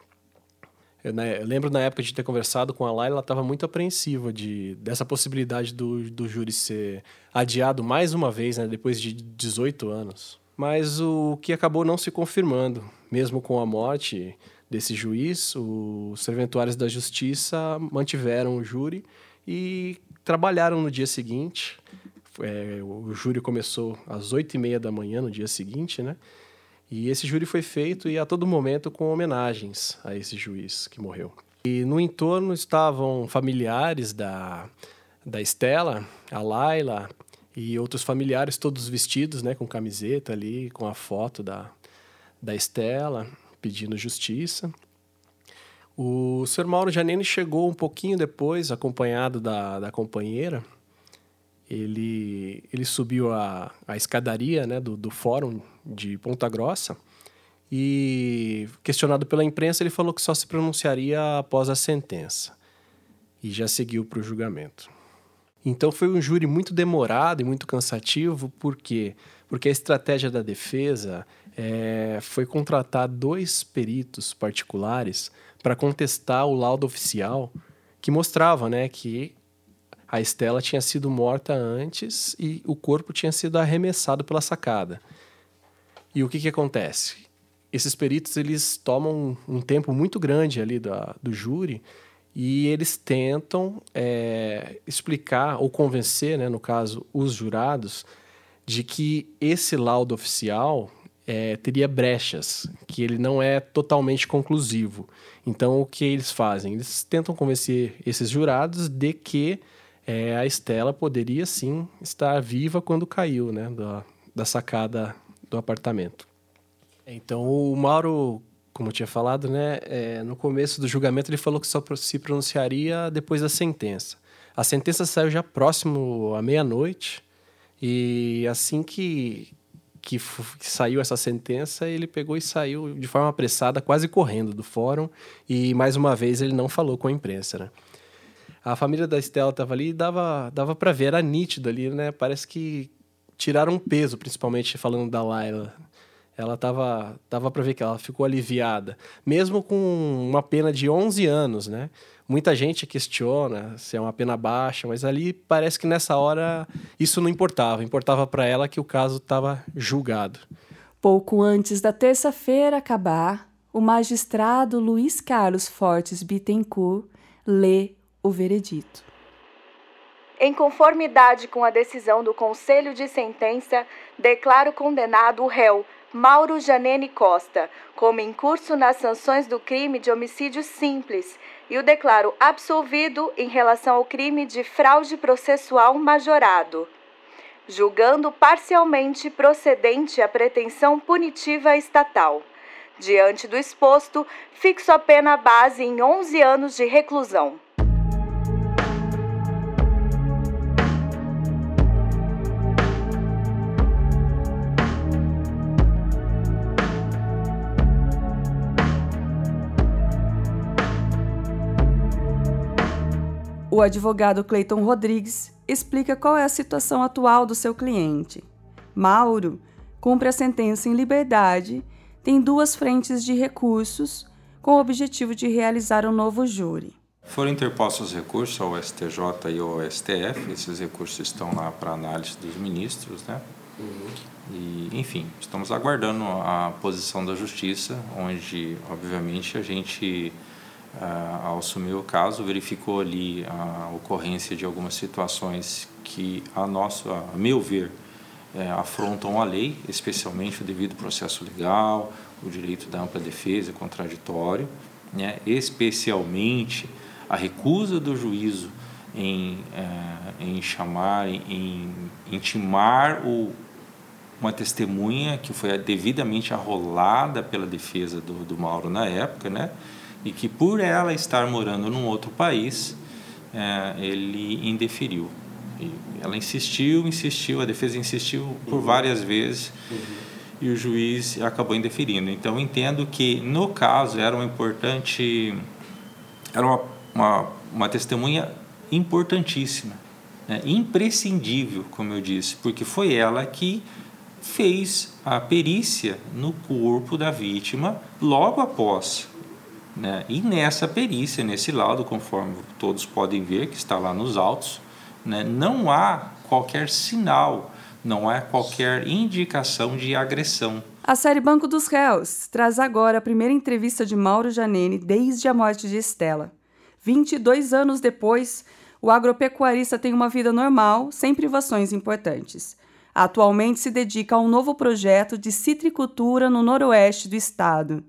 Eu, né, eu lembro na época de ter conversado com a Laila, ela estava muito apreensiva de, dessa possibilidade do, do júri ser adiado mais uma vez, né, depois de 18 anos. Mas o que acabou não se confirmando mesmo com a morte desse juiz, os serventuários da justiça mantiveram o júri e trabalharam no dia seguinte. É, o júri começou às oito e meia da manhã no dia seguinte, né? E esse júri foi feito e a todo momento com homenagens a esse juiz que morreu. E no entorno estavam familiares da, da Estela, a Laila e outros familiares, todos vestidos, né, com camiseta ali, com a foto da, da Estela, pedindo justiça. O Sr. Mauro Janine chegou um pouquinho depois, acompanhado da, da companheira. Ele, ele subiu a, a escadaria né, do, do fórum de Ponta Grossa e, questionado pela imprensa, ele falou que só se pronunciaria após a sentença e já seguiu para o julgamento. Então foi um júri muito demorado e muito cansativo, por quê? Porque a estratégia da defesa é, foi contratar dois peritos particulares para contestar o laudo oficial que mostrava né, que a Estela tinha sido morta antes e o corpo tinha sido arremessado pela sacada. E o que, que acontece? Esses peritos eles tomam um tempo muito grande ali do, do júri e eles tentam é, explicar ou convencer, né, no caso, os jurados, de que esse laudo oficial é, teria brechas, que ele não é totalmente conclusivo. Então, o que eles fazem? Eles tentam convencer esses jurados de que é, a Estela poderia sim estar viva quando caiu né, da, da sacada do apartamento. Então, o Mauro, como eu tinha falado, né, é, no começo do julgamento ele falou que só se pronunciaria depois da sentença. A sentença saiu já próximo à meia-noite e assim que que, que, saiu essa sentença, ele pegou e saiu de forma apressada, quase correndo do fórum, e mais uma vez ele não falou com a imprensa, né? A família da Estela estava ali e dava, dava para ver, era nítido ali, né? Parece que tiraram um peso, principalmente falando da Laila. Ela tava, tava para ver que ela ficou aliviada, mesmo com uma pena de 11 anos, né? Muita gente questiona se é uma pena baixa, mas ali parece que nessa hora isso não importava. Importava para ela que o caso estava julgado. Pouco antes da terça-feira acabar, o magistrado Luiz Carlos Fortes Bittencourt lê o veredito. Em conformidade com a decisão do Conselho de Sentença, declaro condenado o réu Mauro Janene Costa como incurso nas sanções do crime de homicídio simples e o declaro absolvido em relação ao crime de fraude processual majorado, julgando parcialmente procedente a pretensão punitiva estatal. Diante do exposto, fixo a pena base em 11 anos de reclusão. O advogado Cleiton Rodrigues explica qual é a situação atual do seu cliente. Mauro cumpre a sentença em liberdade, tem duas frentes de recursos com o objetivo de realizar um novo júri. Foram interpostos recursos ao STJ e ao STF, esses recursos estão lá para análise dos ministros, né? Uhum. E, enfim, estamos aguardando a posição da Justiça, onde, obviamente, a gente ao assumir o caso, verificou ali a ocorrência de algumas situações que, a nosso, a meu ver, é, afrontam a lei, especialmente o devido processo legal, o direito da ampla defesa, contraditório, né, especialmente a recusa do juízo em, é, em chamar, em intimar o, uma testemunha que foi devidamente arrolada pela defesa do, do Mauro na época, né? E que por ela estar morando num outro país, é, ele indeferiu. E ela insistiu, insistiu, a defesa insistiu por uhum. várias vezes uhum. e o juiz acabou indeferindo. Então entendo que no caso era uma importante, era uma, uma, uma testemunha importantíssima, né? imprescindível, como eu disse, porque foi ela que fez a perícia no corpo da vítima logo após né? E nessa perícia, nesse laudo, conforme todos podem ver, que está lá nos autos, né? não há qualquer sinal, não há qualquer indicação de agressão. A série Banco dos Réus traz agora a primeira entrevista de Mauro Janene desde a morte de Estela. 22 anos depois, o agropecuarista tem uma vida normal, sem privações importantes. Atualmente se dedica a um novo projeto de citricultura no noroeste do estado.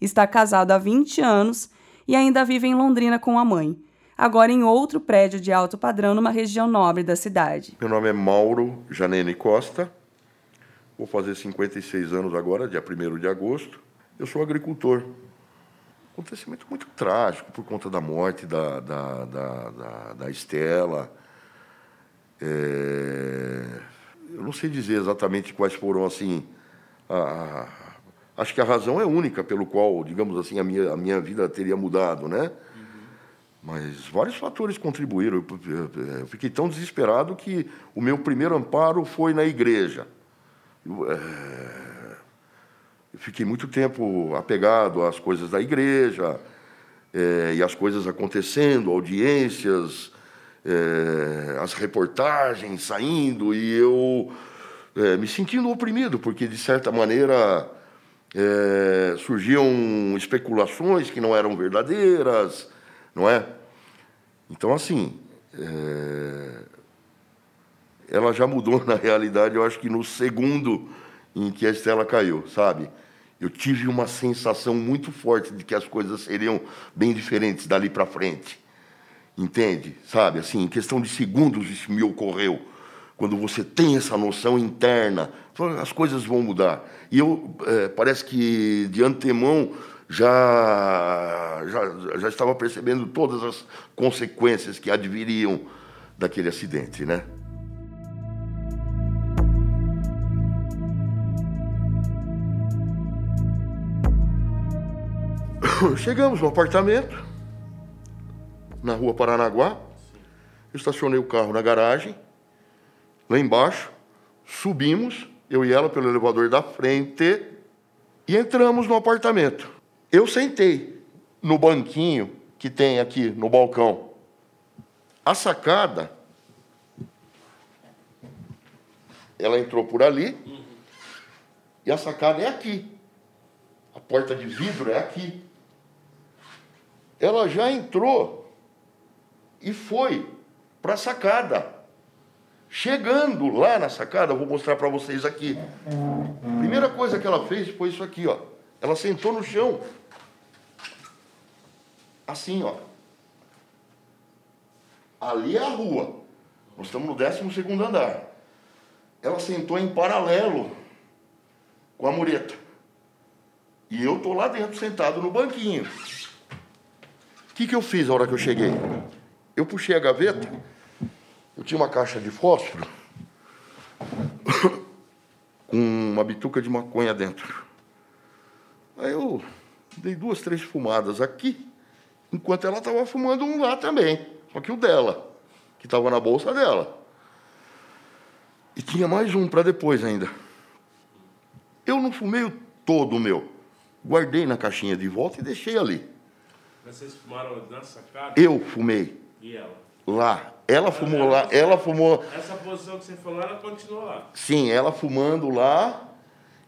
Está casado há 20 anos e ainda vive em Londrina com a mãe, agora em outro prédio de alto padrão numa região nobre da cidade. Meu nome é Mauro Janene Costa, vou fazer 56 anos agora, dia 1 de agosto. Eu sou agricultor. Acontecimento muito trágico por conta da morte da, da, da, da, da Estela. É... Eu não sei dizer exatamente quais foram assim a, acho que a razão é única pelo qual, digamos assim, a minha, a minha vida teria mudado, né? Mas vários fatores contribuíram. Eu fiquei tão desesperado que o meu primeiro amparo foi na igreja. Eu, é... fiquei muito tempo apegado às coisas da igreja é, e as coisas acontecendo, audiências, é, as reportagens saindo e eu me sentindo oprimido, porque de certa maneira é, surgiam especulações que não eram verdadeiras, não é? Então, assim, é, ela já mudou na realidade, eu acho que no segundo em que a Estela caiu, sabe? Eu tive uma sensação muito forte de que as coisas seriam bem diferentes dali para frente. Entende? Sabe? Assim, em questão de segundos isso me ocorreu. Quando você tem essa noção interna, as coisas vão mudar. E eu, é, parece que de antemão, já, já, já estava percebendo todas as consequências que adviriam daquele acidente, né? Chegamos no apartamento, na rua Paranaguá. Estacionei o carro na garagem, lá embaixo, subimos eu e ela pelo elevador da frente e entramos no apartamento. Eu sentei no banquinho que tem aqui no balcão. A sacada, ela entrou por ali e a sacada é aqui. A porta de vidro é aqui. Ela já entrou e foi para a sacada. Chegando lá na sacada, vou mostrar para vocês aqui. Primeira coisa que ela fez foi isso aqui, ó. Ela sentou no chão. Assim, ó. Ali é a rua. Nós estamos no 12 segundo andar. Ela sentou em paralelo com a mureta. E eu tô lá dentro, sentado no banquinho. O que, que eu fiz na hora que eu cheguei? Eu puxei a gaveta, eu tinha uma caixa de fósforo com uma bituca de maconha dentro. Aí eu dei duas, três fumadas aqui, enquanto ela estava fumando um lá também, só que o dela, que estava na bolsa dela. E tinha mais um para depois ainda. Eu não fumei o todo o meu. Guardei na caixinha de volta e deixei ali. Mas vocês fumaram na sacada? Eu fumei. E ela? Lá. Ela fumou lá, ela fumou. Essa posição que você falou, ela continuou lá. Sim, ela fumando lá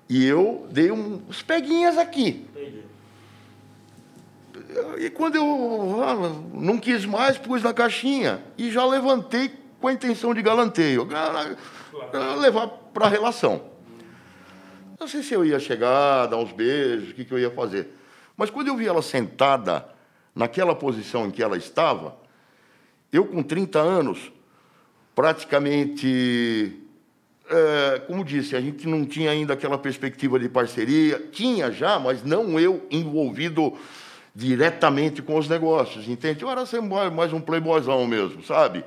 e eu dei um- uns peguinhas aqui. Entendi. E quando eu ah, não quis mais, pus na caixinha e já levantei com a intenção de galanteio, ah, ah, levar para a relação. Não sei se eu ia chegar, dar uns beijos, o que, que eu ia fazer. Mas quando eu vi ela sentada naquela posição em que ela estava, eu com 30 anos, praticamente, é, como disse, a gente não tinha ainda aquela perspectiva de parceria, tinha já, mas não eu envolvido diretamente com os negócios, entende? Eu era sempre mais mais um playboyzão mesmo, sabe?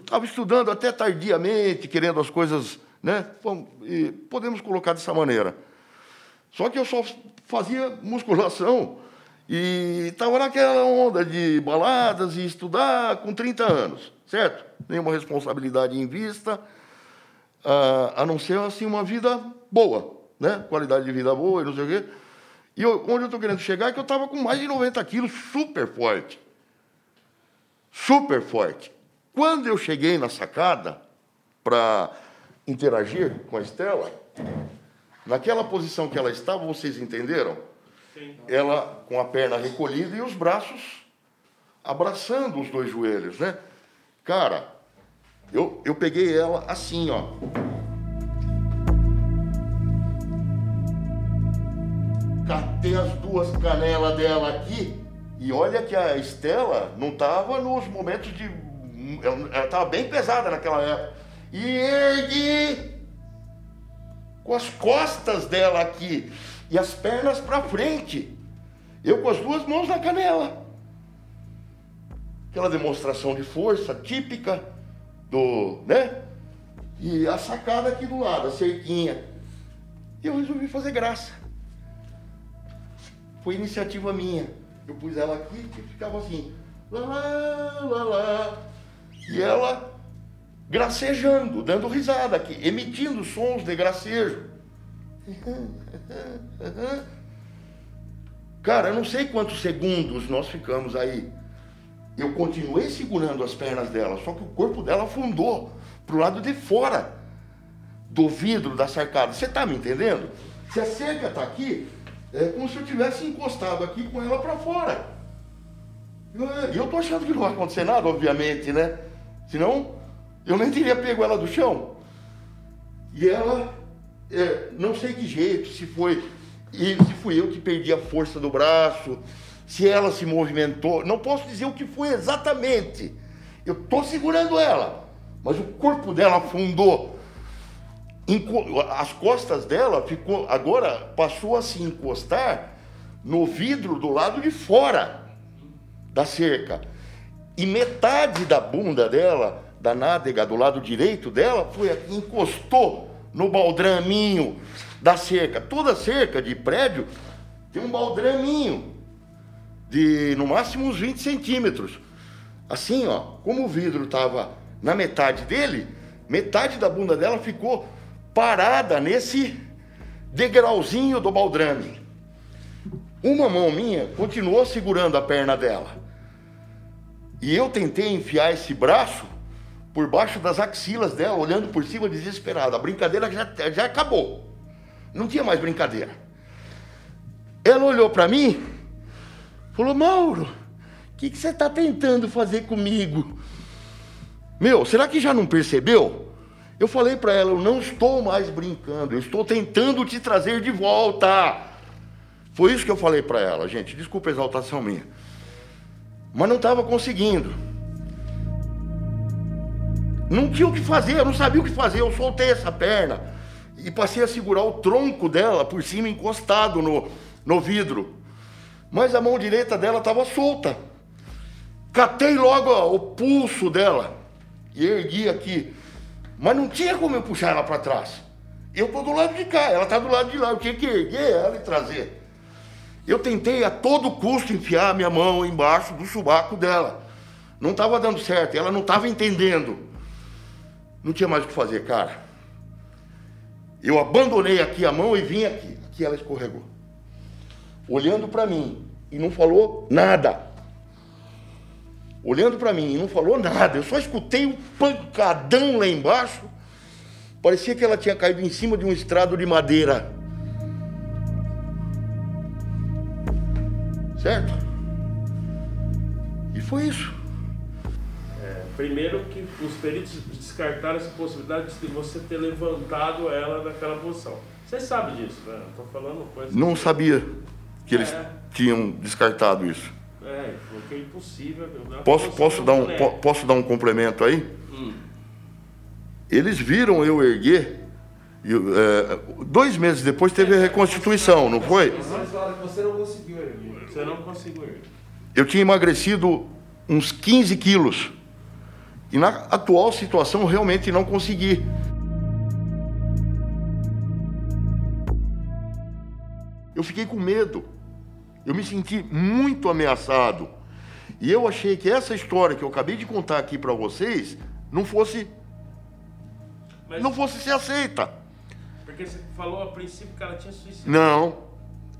Estava estudando até tardiamente, querendo as coisas, né? E podemos colocar dessa maneira. Só que eu só fazia musculação e estava naquela onda de baladas e estudar com 30 anos, certo? Nenhuma responsabilidade em vista, a não ser assim uma vida boa, né? Qualidade de vida boa e não sei o quê. E eu- onde eu estou querendo chegar é que eu estava com mais de 90 quilos, super forte. Super forte. Quando eu cheguei na sacada para interagir com a Estela, naquela posição que ela estava, vocês entenderam? Ela com a perna recolhida e os braços abraçando os dois joelhos, né? Cara, eu, eu peguei ela assim, ó. Catei as duas canelas dela aqui e olha que a Estela não estava nos momentos de. Ela estava bem pesada naquela época. E ergue com as costas dela aqui e as pernas para frente. Eu com as duas mãos na canela. Aquela demonstração de força típica do, né? E a sacada aqui do lado, a cerquinha. E eu resolvi fazer graça. Foi iniciativa minha. Eu pus ela aqui e ficava assim. Lá, lá, lá. E ela gracejando, dando risada aqui, emitindo sons de gracejo. Cara, eu não sei quantos segundos nós ficamos aí. Eu continuei segurando as pernas dela, só que o corpo dela afundou pro lado de fora do vidro da cercada. Você tá me entendendo? Se a cerca tá aqui, é como se eu tivesse encostado aqui com ela para fora. E eu tô achando que não vai acontecer nada, obviamente, né? Senão, eu nem teria pego ela do chão. E ela, é, não sei que jeito, se foi, se fui eu que perdi a força do braço, se ela se movimentou, não posso dizer o que foi exatamente. Eu estou segurando ela, mas o corpo dela afundou. As costas dela ficou, agora passou a se encostar no vidro do lado de fora da cerca. E metade da bunda dela, da nádega do lado direito dela, foi aqui, encostou no baldraminho da cerca. Toda cerca de prédio tem um baldraminho de no máximo uns 20 centímetros. Assim, ó, como o vidro estava na metade dele, metade da bunda dela ficou parada nesse degrauzinho do baldrame. Uma mão minha continuou segurando a perna dela. E eu tentei enfiar esse braço por baixo das axilas dela, olhando por cima desesperado. A brincadeira já, já acabou. Não tinha mais brincadeira. Ela olhou para mim, falou: Mauro, o que, que você está tentando fazer comigo? Meu, será que já não percebeu? Eu falei para ela, eu não estou mais brincando, eu estou tentando te trazer de volta. Foi isso que eu falei para ela, gente. Desculpa a exaltação minha. Mas não estava conseguindo. Não tinha o que fazer, eu não sabia o que fazer. Eu soltei essa perna e passei a segurar o tronco dela por cima, encostado no, no vidro. Mas a mão direita dela estava solta. Catei logo ó, o pulso dela e ergui aqui. Mas não tinha como eu puxar ela para trás. Eu estou do lado de cá, ela está do lado de lá. Eu tinha que erguer ela e trazer. Eu tentei a todo custo enfiar a minha mão embaixo do subaco dela. Não estava dando certo, ela não estava entendendo. Não tinha mais o que fazer, cara. Eu abandonei aqui a mão e vim aqui. Aqui ela escorregou. Olhando para mim e não falou nada. Olhando para mim e não falou nada. Eu só escutei um pancadão lá embaixo. Parecia que ela tinha caído em cima de um estrado de madeira. Certo? E foi isso. É, primeiro que os peritos descartaram essa possibilidade de você ter levantado ela daquela posição. Você sabe disso, né? Estou falando coisa. Não sabia que eles É. tinham descartado isso. É, porque é impossível. na Posso, posso, dar um, po- posso dar um complemento aí? Hum. Eles viram eu erguer. e, é, dois meses depois teve a reconstituição, não foi? Que você não conseguiu erguer. Você não conseguiu erguer. Eu tinha emagrecido uns 15 quilos. E na atual situação realmente não consegui. Eu fiquei com medo. Eu me senti muito ameaçado. E eu achei que essa história que eu acabei de contar aqui para vocês não fosse não fosse ser aceita. Porque você falou a princípio que ela tinha suicidado. Não.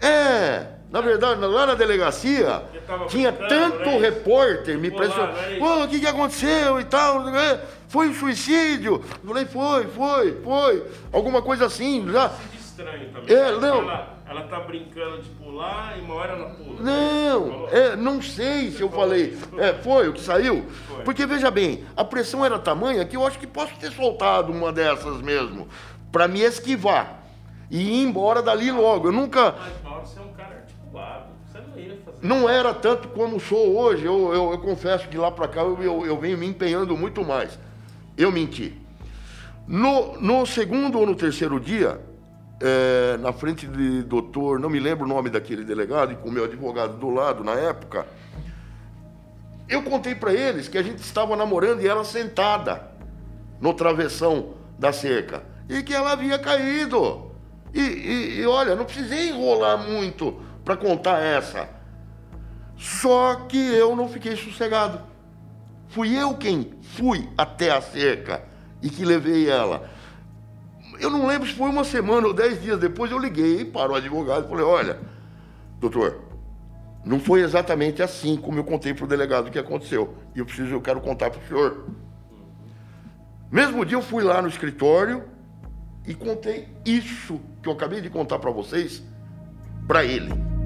É, na verdade, lá na delegacia tinha tanto né? repórter me pressionando. né? Pô, o que, que aconteceu e tal? né? Foi um suicídio? Eu falei, foi, foi, foi. Alguma coisa assim, já. Estranho também. É, não. Ela, ela tá brincando de pular e uma hora ela pula. Não, é, não sei se eu falei. É, foi o que saiu? Foi. Porque, veja bem, a pressão era tamanha que eu acho que posso ter soltado uma dessas mesmo, para me esquivar e ir embora dali logo. Eu nunca. Mas Mauro, você é um cara articulado. Você não era tanto como sou hoje. Eu, eu, eu confesso que lá para cá eu, eu, eu venho me empenhando muito mais. Eu menti. No, no segundo ou no terceiro dia, é, na frente de doutor, não me lembro o nome daquele delegado, e com o meu advogado do lado na época, eu contei para eles que a gente estava namorando e ela sentada no travessão da cerca e que ela havia caído. E, e- e olha, não precisei enrolar muito para contar essa. Só que eu não fiquei sossegado. Fui eu quem fui até a cerca e que levei ela. Eu não lembro se foi uma semana ou dez dias depois, eu liguei para o advogado e falei, olha, doutor, não foi exatamente assim como eu contei para o delegado o que aconteceu. E eu preciso, eu quero contar para o senhor. Mesmo dia eu fui lá no escritório e contei isso que eu acabei de contar para vocês para ele.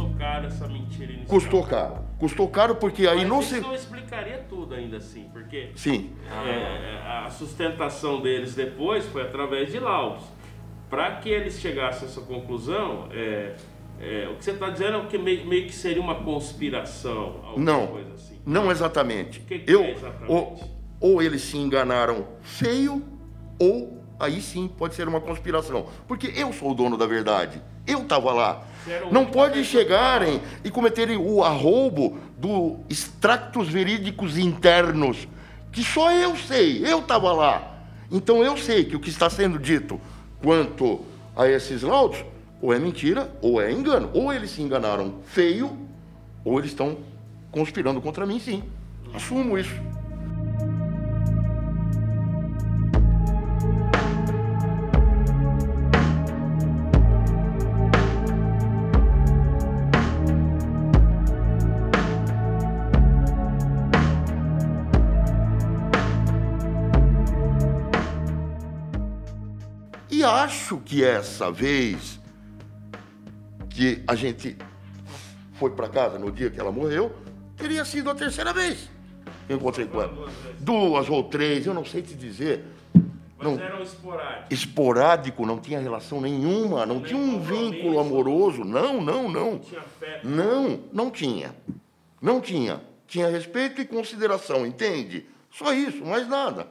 É, custou caro essa mentira inicial. Custou caro. Custou caro porque aí Mas não se. não explicaria tudo ainda assim, porque Sim. é, a sustentação deles depois foi através de laudos. Para que eles chegassem a essa conclusão, é, é, o que você está dizendo é que meio, meio que seria uma conspiração, alguma Não, coisa assim. não exatamente. que que eu, é exatamente? Ou, ou eles se enganaram feio, ou aí sim pode ser uma conspiração. Porque eu sou o dono da verdade. Eu estava lá. Não pode chegarem e cometerem o arroubo do extractos verídicos internos, que só eu sei, eu estava lá. Então eu sei que o que está sendo dito quanto a esses laudos, ou é mentira, ou é engano. Ou eles se enganaram feio, ou eles estão conspirando contra mim, sim. Assumo isso. Acho que essa vez que a gente foi para casa no dia que ela morreu, teria sido a terceira vez. Eu encontrei com ela. Duas ou três, eu não sei te dizer. Mas Não, eram esporádicos. esporádico, não tinha relação nenhuma, não tinha um vínculo amoroso. Não, não, não. Não, não tinha. Não tinha. Tinha respeito e consideração, entende? Só isso, mais nada.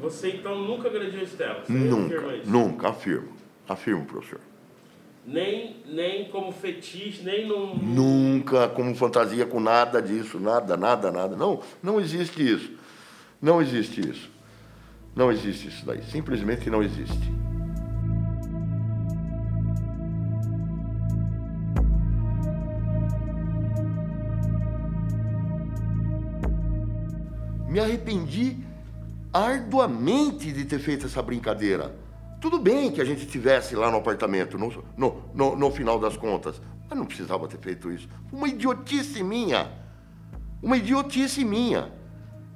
Você então nunca agrediu a Estela? Você afirma Nunca, isso? nunca, afirmo. Afirmo, professor. Nem, nem como fetiche, nem num. Nunca como fantasia com nada disso, nada, nada, nada. Não, não existe isso. Não existe isso. Não existe isso daí. Simplesmente não existe. Me arrependi arduamente de ter feito essa brincadeira. Tudo bem que a gente tivesse lá no apartamento, no, no, no, no final das contas, mas não precisava ter feito isso. Uma idiotice minha. Uma idiotice minha.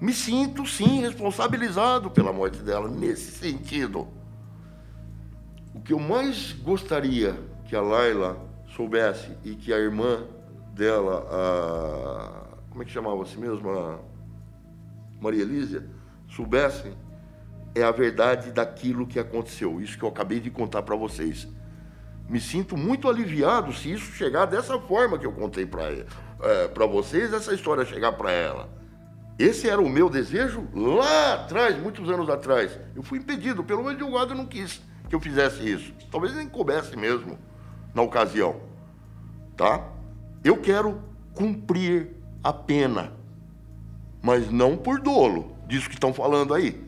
Me sinto, sim, responsabilizado pela morte dela, nesse sentido. O que eu mais gostaria que a Laila soubesse e que a irmã dela, a. Como é que chamava-se mesmo? A Maria Elísia, soubessem é a verdade daquilo que aconteceu. Isso que eu acabei de contar para vocês. Me sinto muito aliviado se isso chegar dessa forma que eu contei para é, para vocês, essa história chegar para ela. Esse era o meu desejo lá atrás, muitos anos atrás. Eu fui impedido, pelo menos o guarda não quis que eu fizesse isso. Talvez nem coubesse mesmo na ocasião. Tá? Eu quero cumprir a pena, mas não por dolo disso que estão falando aí.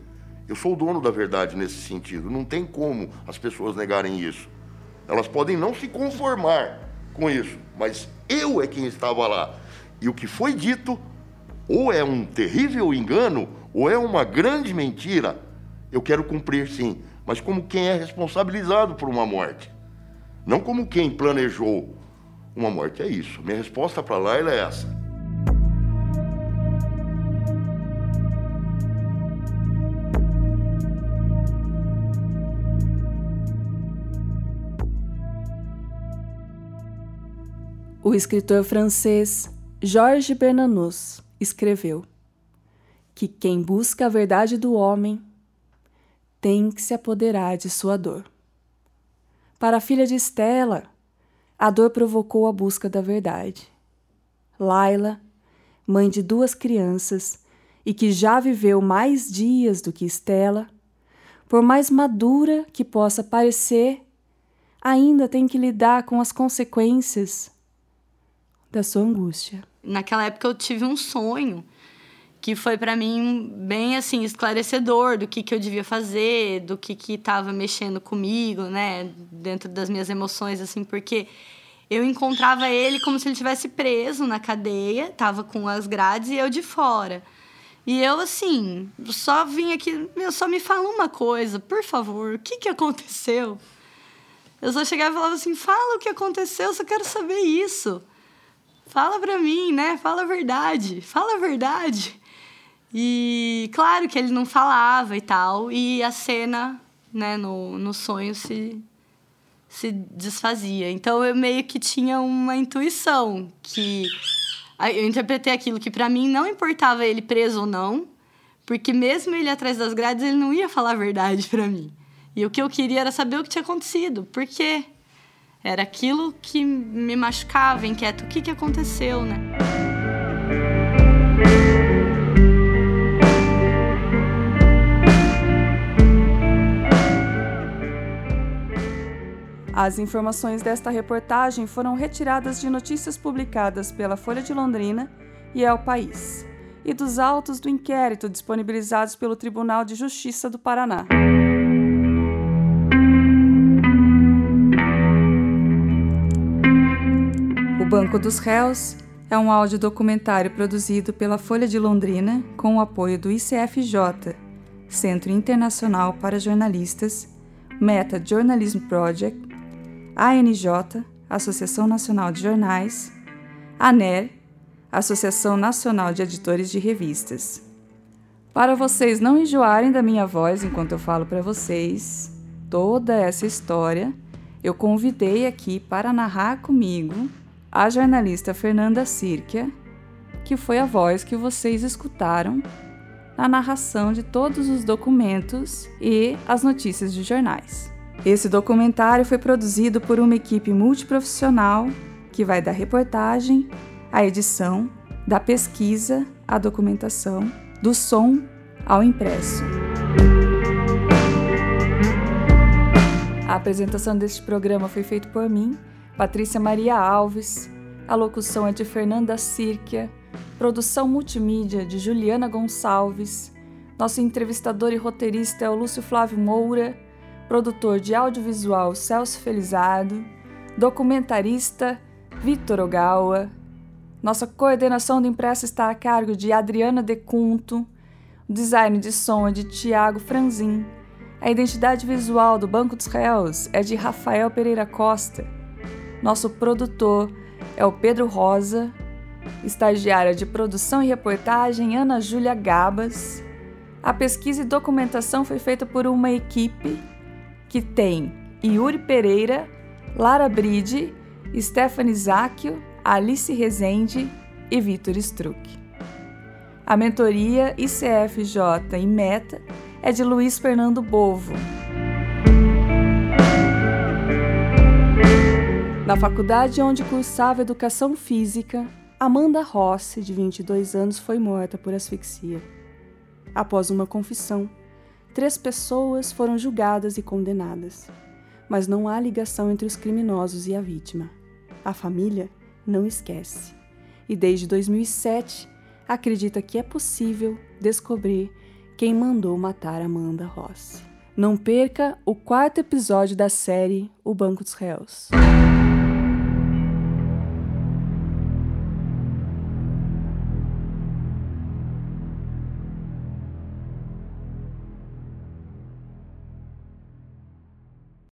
Eu sou o dono da verdade nesse sentido. Não tem como as pessoas negarem isso. Elas podem não se conformar com isso, mas eu é quem estava lá. E o que foi dito, ou é um terrível engano, ou é uma grande mentira. Eu quero cumprir sim, mas como quem é responsabilizado por uma morte. Não como quem planejou uma morte. É isso. Minha resposta para Laila é essa. O escritor francês Georges Bernanos escreveu que quem busca a verdade do homem tem que se apoderar de sua dor. Para a filha de Estela, a dor provocou a busca da verdade. Laila, mãe de duas crianças e que já viveu mais dias do que Estela, por mais madura que possa parecer, ainda tem que lidar com as consequências da sua angústia. Naquela época eu tive um sonho que foi para mim bem assim esclarecedor do que, que eu devia fazer, do que que estava mexendo comigo, né, dentro das minhas emoções assim, porque eu encontrava ele como se ele tivesse preso na cadeia, tava com as grades e eu de fora. E eu assim, só vim aqui, meu, só me fala uma coisa, por favor, o que que aconteceu? Eu só chegava e falava assim: "Fala o que aconteceu, eu só quero saber isso" fala pra mim, né? Fala a verdade, fala a verdade. E claro que ele não falava e tal, e a cena, né, no, no sonho se, se desfazia. Então eu meio que tinha uma intuição que eu interpretei aquilo que para mim não importava ele preso ou não, porque mesmo ele atrás das grades, ele não ia falar a verdade para mim. E o que eu queria era saber o que tinha acontecido, por quê? Era aquilo que me machucava, inquieto. O que, que aconteceu, né? As informações desta reportagem foram retiradas de notícias publicadas pela Folha de Londrina e El País, e dos autos do inquérito disponibilizados pelo Tribunal de Justiça do Paraná. Banco dos Réus é um audiodocumentário produzido pela Folha de Londrina com o apoio do ICFJ, Centro Internacional para Jornalistas, Meta Journalism Project, ANJ, Associação Nacional de Jornais, ANER, Associação Nacional de Editores de Revistas. Para vocês não enjoarem da minha voz enquanto eu falo para vocês toda essa história, eu convidei aqui para narrar comigo a jornalista Fernanda Sirkia, que foi a voz que vocês escutaram na narração de todos os documentos e as notícias de jornais. Esse documentário foi produzido por uma equipe multiprofissional que vai da reportagem à edição, da pesquisa à documentação, do som ao impresso. A apresentação deste programa foi feita por mim, Patrícia Maria Alves. A locução é de Fernanda Sirkia. Produção multimídia de Juliana Gonçalves. Nosso entrevistador e roteirista é o Lúcio Flávio Moura. Produtor de audiovisual Celso Felizardo. Documentarista Vitor Ogawa. Nossa coordenação do impresso está a cargo de Adriana Decunto. O design de som é de Tiago Franzin. A identidade visual do Banco dos Réus é de Rafael Pereira Costa. Nosso produtor é o Pedro Rosa. Estagiária de produção e reportagem Ana Júlia Gabas. A pesquisa e documentação foi feita por uma equipe que tem Yuri Pereira, Lara Bride, Stephanie Zacchio, Alice Rezende e Vitor Struck. A mentoria ICFJ e Meta é de Luiz Fernando Bovo. Na faculdade onde cursava educação física, Amanda Rossi, de 22 anos, foi morta por asfixia. Após uma confissão, três pessoas foram julgadas e condenadas. Mas não há ligação entre os criminosos e a vítima. A família não esquece. E desde 2007 acredita que é possível descobrir quem mandou matar Amanda Ross. Não perca o quarto episódio da série O Banco dos Réus.